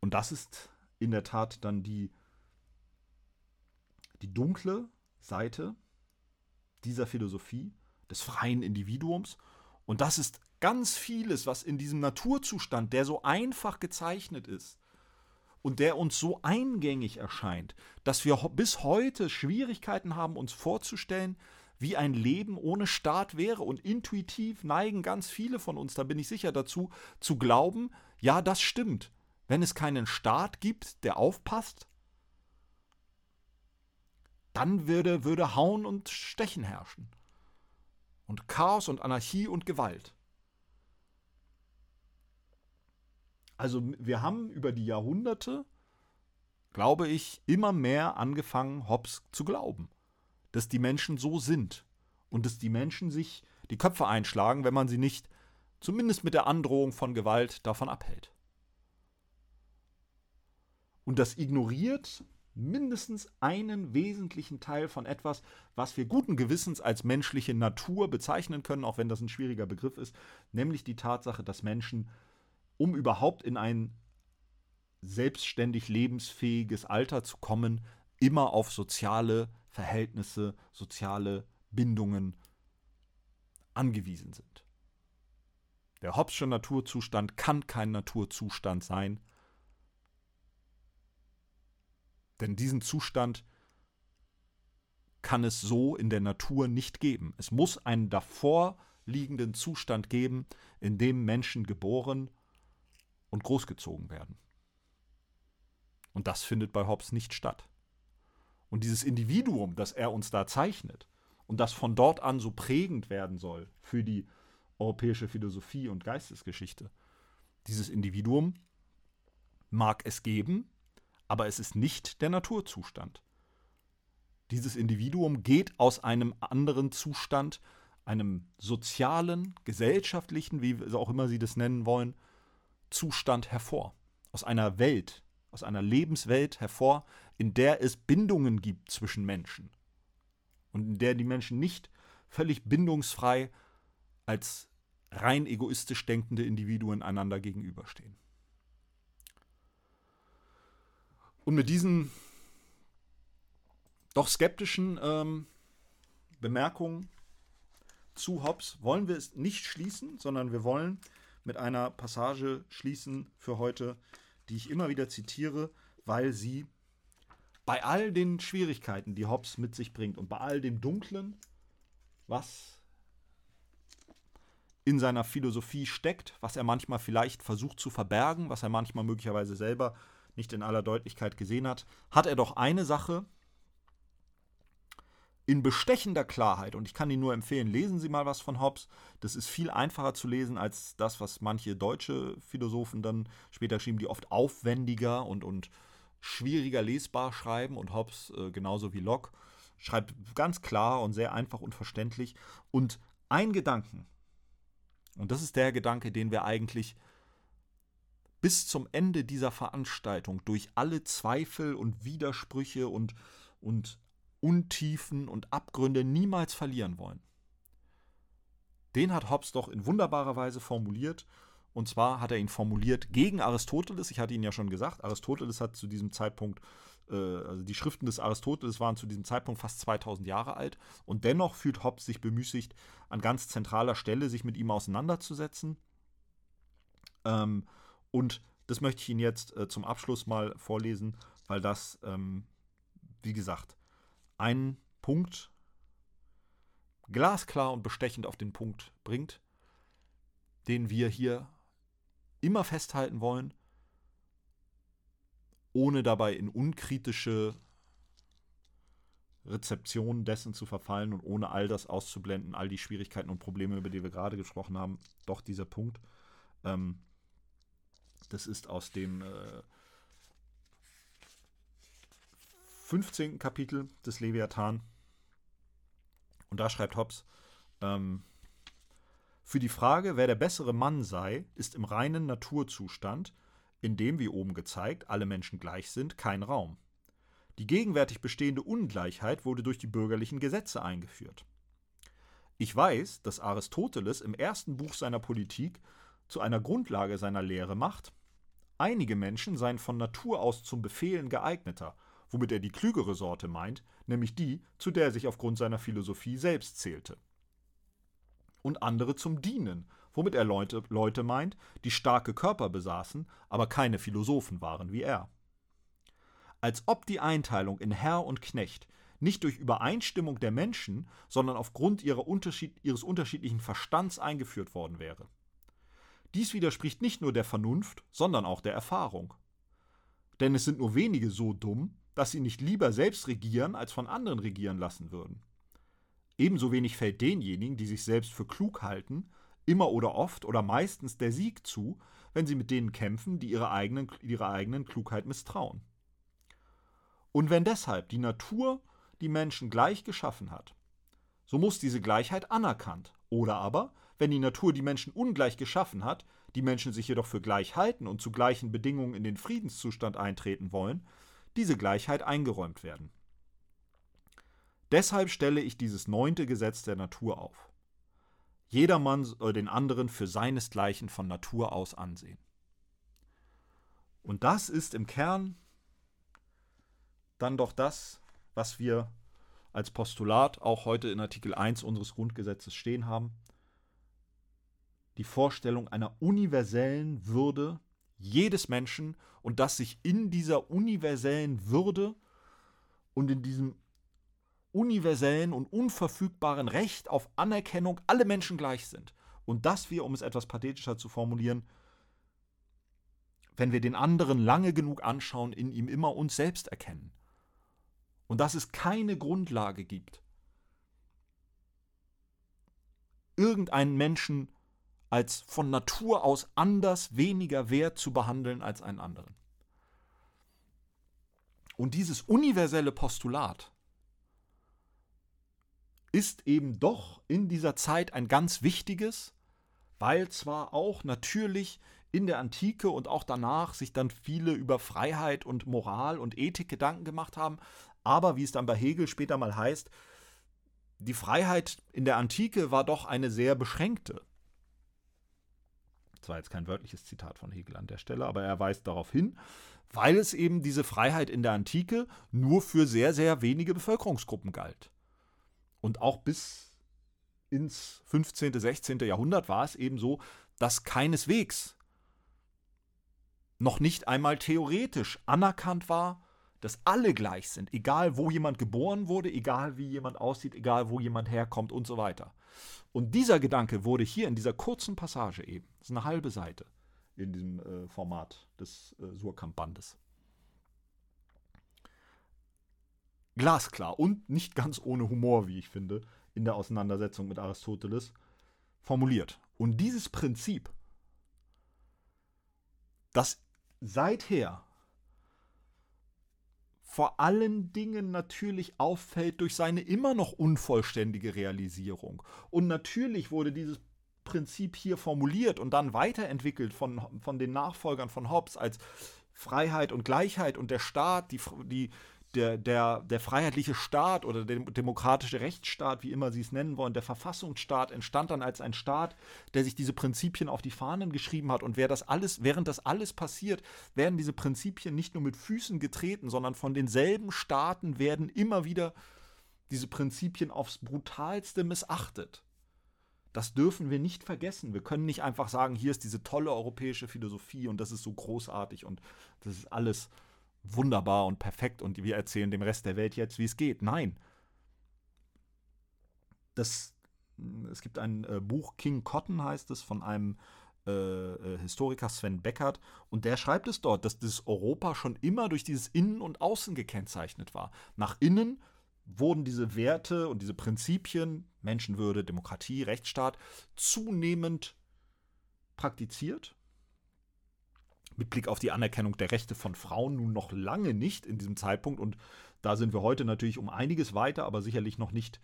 Speaker 1: Und das ist in der Tat dann die, die dunkle Seite dieser Philosophie des freien Individuums. Und das ist ganz vieles, was in diesem Naturzustand, der so einfach gezeichnet ist und der uns so eingängig erscheint, dass wir bis heute Schwierigkeiten haben, uns vorzustellen, wie ein Leben ohne Staat wäre. Und intuitiv neigen ganz viele von uns, da bin ich sicher dazu, zu glauben, ja, das stimmt. Wenn es keinen Staat gibt, der aufpasst, dann würde, würde Hauen und Stechen herrschen. Und Chaos und Anarchie und Gewalt. Also wir haben über die Jahrhunderte, glaube ich, immer mehr angefangen, Hobbes zu glauben. Dass die Menschen so sind und dass die Menschen sich die Köpfe einschlagen, wenn man sie nicht, zumindest mit der Androhung von Gewalt, davon abhält. Und das ignoriert mindestens einen wesentlichen Teil von etwas, was wir guten Gewissens als menschliche Natur bezeichnen können, auch wenn das ein schwieriger Begriff ist, nämlich die Tatsache, dass Menschen um überhaupt in ein selbstständig lebensfähiges Alter zu kommen, immer auf soziale Verhältnisse, soziale Bindungen angewiesen sind. Der Hobbesche Naturzustand kann kein Naturzustand sein, denn diesen Zustand kann es so in der Natur nicht geben. Es muss einen davor liegenden Zustand geben, in dem Menschen geboren und großgezogen werden. Und das findet bei Hobbes nicht statt. Und dieses Individuum, das er uns da zeichnet und das von dort an so prägend werden soll für die europäische Philosophie und Geistesgeschichte, dieses Individuum mag es geben, aber es ist nicht der Naturzustand. Dieses Individuum geht aus einem anderen Zustand, einem sozialen, gesellschaftlichen, wie auch immer Sie das nennen wollen, Zustand hervor, aus einer Welt, aus einer Lebenswelt hervor, in der es Bindungen gibt zwischen Menschen und in der die Menschen nicht völlig bindungsfrei als rein egoistisch denkende Individuen einander gegenüberstehen. Und mit diesen doch skeptischen ähm, Bemerkungen zu Hobbes wollen wir es nicht schließen, sondern wir wollen mit einer Passage schließen für heute, die ich immer wieder zitiere, weil sie bei all den Schwierigkeiten, die Hobbes mit sich bringt und bei all dem Dunklen, was in seiner Philosophie steckt, was er manchmal vielleicht versucht zu verbergen, was er manchmal möglicherweise selber nicht in aller Deutlichkeit gesehen hat, hat er doch eine Sache in bestechender Klarheit, und ich kann Ihnen nur empfehlen, lesen Sie mal was von Hobbes. Das ist viel einfacher zu lesen als das, was manche deutsche Philosophen dann später schrieben, die oft aufwendiger und, und schwieriger lesbar schreiben. Und Hobbes, äh, genauso wie Locke, schreibt ganz klar und sehr einfach und verständlich. Und ein Gedanken, und das ist der Gedanke, den wir eigentlich bis zum Ende dieser Veranstaltung durch alle Zweifel und Widersprüche und, und Untiefen und Abgründe niemals verlieren wollen. Den hat Hobbes doch in wunderbarer Weise formuliert. Und zwar hat er ihn formuliert gegen Aristoteles. Ich hatte Ihnen ja schon gesagt, Aristoteles hat zu diesem Zeitpunkt, äh, also die Schriften des Aristoteles waren zu diesem Zeitpunkt fast 2000 Jahre alt. Und dennoch fühlt Hobbes sich bemüßigt, an ganz zentraler Stelle sich mit ihm auseinanderzusetzen. Ähm, und das möchte ich Ihnen jetzt äh, zum Abschluss mal vorlesen, weil das, ähm, wie gesagt, einen Punkt glasklar und bestechend auf den Punkt bringt, den wir hier immer festhalten wollen, ohne dabei in unkritische Rezeption dessen zu verfallen und ohne all das auszublenden, all die Schwierigkeiten und Probleme, über die wir gerade gesprochen haben, doch dieser Punkt. Ähm, das ist aus dem äh, 15. Kapitel des Leviathan. Und da schreibt Hobbes, ähm, für die Frage, wer der bessere Mann sei, ist im reinen Naturzustand, in dem, wie oben gezeigt, alle Menschen gleich sind, kein Raum. Die gegenwärtig bestehende Ungleichheit wurde durch die bürgerlichen Gesetze eingeführt. Ich weiß, dass Aristoteles im ersten Buch seiner Politik zu einer Grundlage seiner Lehre macht, einige Menschen seien von Natur aus zum Befehlen geeigneter womit er die klügere Sorte meint, nämlich die, zu der er sich aufgrund seiner Philosophie selbst zählte. Und andere zum Dienen, womit er Leute, Leute meint, die starke Körper besaßen, aber keine Philosophen waren wie er. Als ob die Einteilung in Herr und Knecht nicht durch Übereinstimmung der Menschen, sondern aufgrund Unterschied, ihres unterschiedlichen Verstands eingeführt worden wäre. Dies widerspricht nicht nur der Vernunft, sondern auch der Erfahrung. Denn es sind nur wenige so dumm, dass sie nicht lieber selbst regieren, als von anderen regieren lassen würden. Ebenso wenig fällt denjenigen, die sich selbst für klug halten, immer oder oft oder meistens der Sieg zu, wenn sie mit denen kämpfen, die ihre eigenen, ihrer eigenen Klugheit misstrauen. Und wenn deshalb die Natur die Menschen gleich geschaffen hat, so muss diese Gleichheit anerkannt. Oder aber, wenn die Natur die Menschen ungleich geschaffen hat, die Menschen sich jedoch für gleich halten und zu gleichen Bedingungen in den Friedenszustand eintreten wollen, diese Gleichheit eingeräumt werden. Deshalb stelle ich dieses neunte Gesetz der Natur auf. Jedermann soll den anderen für seinesgleichen von Natur aus ansehen. Und das ist im Kern dann doch das, was wir als Postulat auch heute in Artikel 1 unseres Grundgesetzes stehen haben. Die Vorstellung einer universellen Würde jedes Menschen und dass sich in dieser universellen Würde und in diesem universellen und unverfügbaren Recht auf Anerkennung alle Menschen gleich sind. Und dass wir, um es etwas pathetischer zu formulieren, wenn wir den anderen lange genug anschauen, in ihm immer uns selbst erkennen. Und dass es keine Grundlage gibt, irgendeinen Menschen als von Natur aus anders, weniger wert zu behandeln als einen anderen. Und dieses universelle Postulat ist eben doch in dieser Zeit ein ganz wichtiges, weil zwar auch natürlich in der Antike und auch danach sich dann viele über Freiheit und Moral und Ethik Gedanken gemacht haben, aber wie es dann bei Hegel später mal heißt, die Freiheit in der Antike war doch eine sehr beschränkte. Das war jetzt kein wörtliches Zitat von Hegel an der Stelle, aber er weist darauf hin, weil es eben diese Freiheit in der Antike nur für sehr, sehr wenige Bevölkerungsgruppen galt. Und auch bis ins 15., 16. Jahrhundert war es eben so, dass keineswegs noch nicht einmal theoretisch anerkannt war, dass alle gleich sind, egal wo jemand geboren wurde, egal wie jemand aussieht, egal wo jemand herkommt und so weiter. Und dieser Gedanke wurde hier in dieser kurzen Passage eben, das ist eine halbe Seite in diesem äh, Format des äh, Surkamp-Bandes. Glasklar und nicht ganz ohne Humor, wie ich finde, in der Auseinandersetzung mit Aristoteles formuliert. Und dieses Prinzip, das seither vor allen Dingen natürlich auffällt durch seine immer noch unvollständige Realisierung. Und natürlich wurde dieses Prinzip hier formuliert und dann weiterentwickelt von, von den Nachfolgern von Hobbes als Freiheit und Gleichheit und der Staat, die, die, der, der, der freiheitliche Staat oder der demokratische Rechtsstaat, wie immer Sie es nennen wollen, der Verfassungsstaat entstand dann als ein Staat, der sich diese Prinzipien auf die Fahnen geschrieben hat. Und wer das alles, während das alles passiert, werden diese Prinzipien nicht nur mit Füßen getreten, sondern von denselben Staaten werden immer wieder diese Prinzipien aufs brutalste missachtet. Das dürfen wir nicht vergessen. Wir können nicht einfach sagen, hier ist diese tolle europäische Philosophie und das ist so großartig und das ist alles wunderbar und perfekt und wir erzählen dem Rest der Welt jetzt, wie es geht. Nein. Das, es gibt ein äh, Buch, King Cotton heißt es, von einem äh, äh, Historiker Sven Beckert und der schreibt es dort, dass das Europa schon immer durch dieses Innen und Außen gekennzeichnet war. Nach innen wurden diese Werte und diese Prinzipien, Menschenwürde, Demokratie, Rechtsstaat, zunehmend praktiziert mit Blick auf die Anerkennung der Rechte von Frauen nun noch lange nicht in diesem Zeitpunkt. Und da sind wir heute natürlich um einiges weiter, aber sicherlich noch nicht,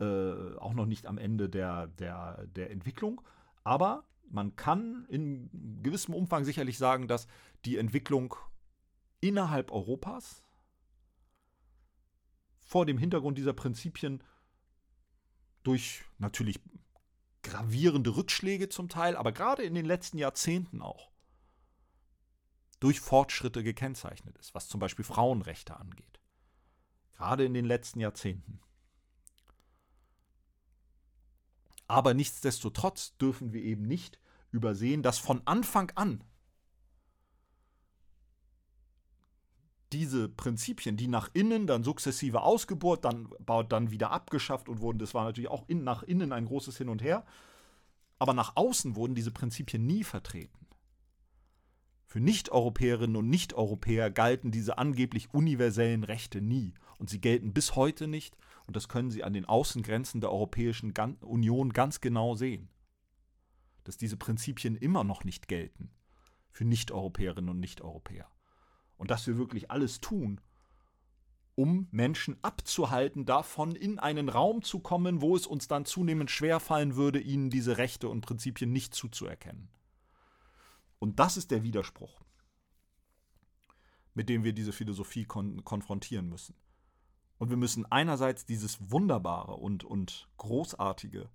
Speaker 1: äh, auch noch nicht am Ende der, der, der Entwicklung. Aber man kann in gewissem Umfang sicherlich sagen, dass die Entwicklung innerhalb Europas vor dem Hintergrund dieser Prinzipien durch natürlich gravierende Rückschläge zum Teil, aber gerade in den letzten Jahrzehnten auch durch Fortschritte gekennzeichnet ist, was zum Beispiel Frauenrechte angeht. Gerade in den letzten Jahrzehnten. Aber nichtsdestotrotz dürfen wir eben nicht übersehen, dass von Anfang an diese Prinzipien, die nach innen dann sukzessive ausgeburt, dann, dann wieder abgeschafft und wurden, das war natürlich auch in, nach innen ein großes Hin und Her, aber nach außen wurden diese Prinzipien nie vertreten. Für Nicht-Europäerinnen und Nicht-Europäer galten diese angeblich universellen Rechte nie. Und sie gelten bis heute nicht. Und das können Sie an den Außengrenzen der Europäischen Union ganz genau sehen, dass diese Prinzipien immer noch nicht gelten für Nicht-Europäerinnen und Nicht-Europäer. Und dass wir wirklich alles tun, um Menschen abzuhalten, davon in einen Raum zu kommen, wo es uns dann zunehmend schwerfallen würde, ihnen diese Rechte und Prinzipien nicht zuzuerkennen. Und das ist der Widerspruch, mit dem wir diese Philosophie kon konfrontieren müssen. Und wir müssen einerseits dieses Wunderbare und, und Großartige,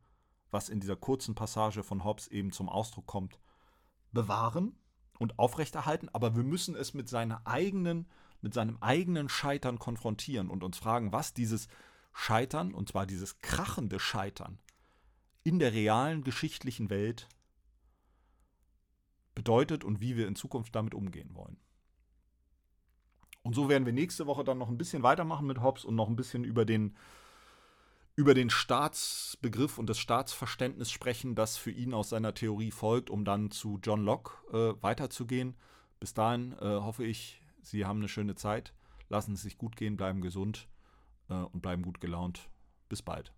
Speaker 1: was in dieser kurzen Passage von Hobbes eben zum Ausdruck kommt, bewahren und aufrechterhalten, aber wir müssen es mit seiner eigenen, mit seinem eigenen Scheitern konfrontieren und uns fragen, was dieses Scheitern, und zwar dieses krachende Scheitern in der realen geschichtlichen Welt bedeutet und wie wir in Zukunft damit umgehen wollen. Und so werden wir nächste Woche dann noch ein bisschen weitermachen mit Hobbes und noch ein bisschen über den, über den Staatsbegriff und das Staatsverständnis sprechen, das für ihn aus seiner Theorie folgt, um dann zu John Locke äh, weiterzugehen. Bis dahin äh, hoffe ich, Sie haben eine schöne Zeit. Lassen Sie es sich gut gehen, bleiben gesund äh, und bleiben gut gelaunt. Bis bald.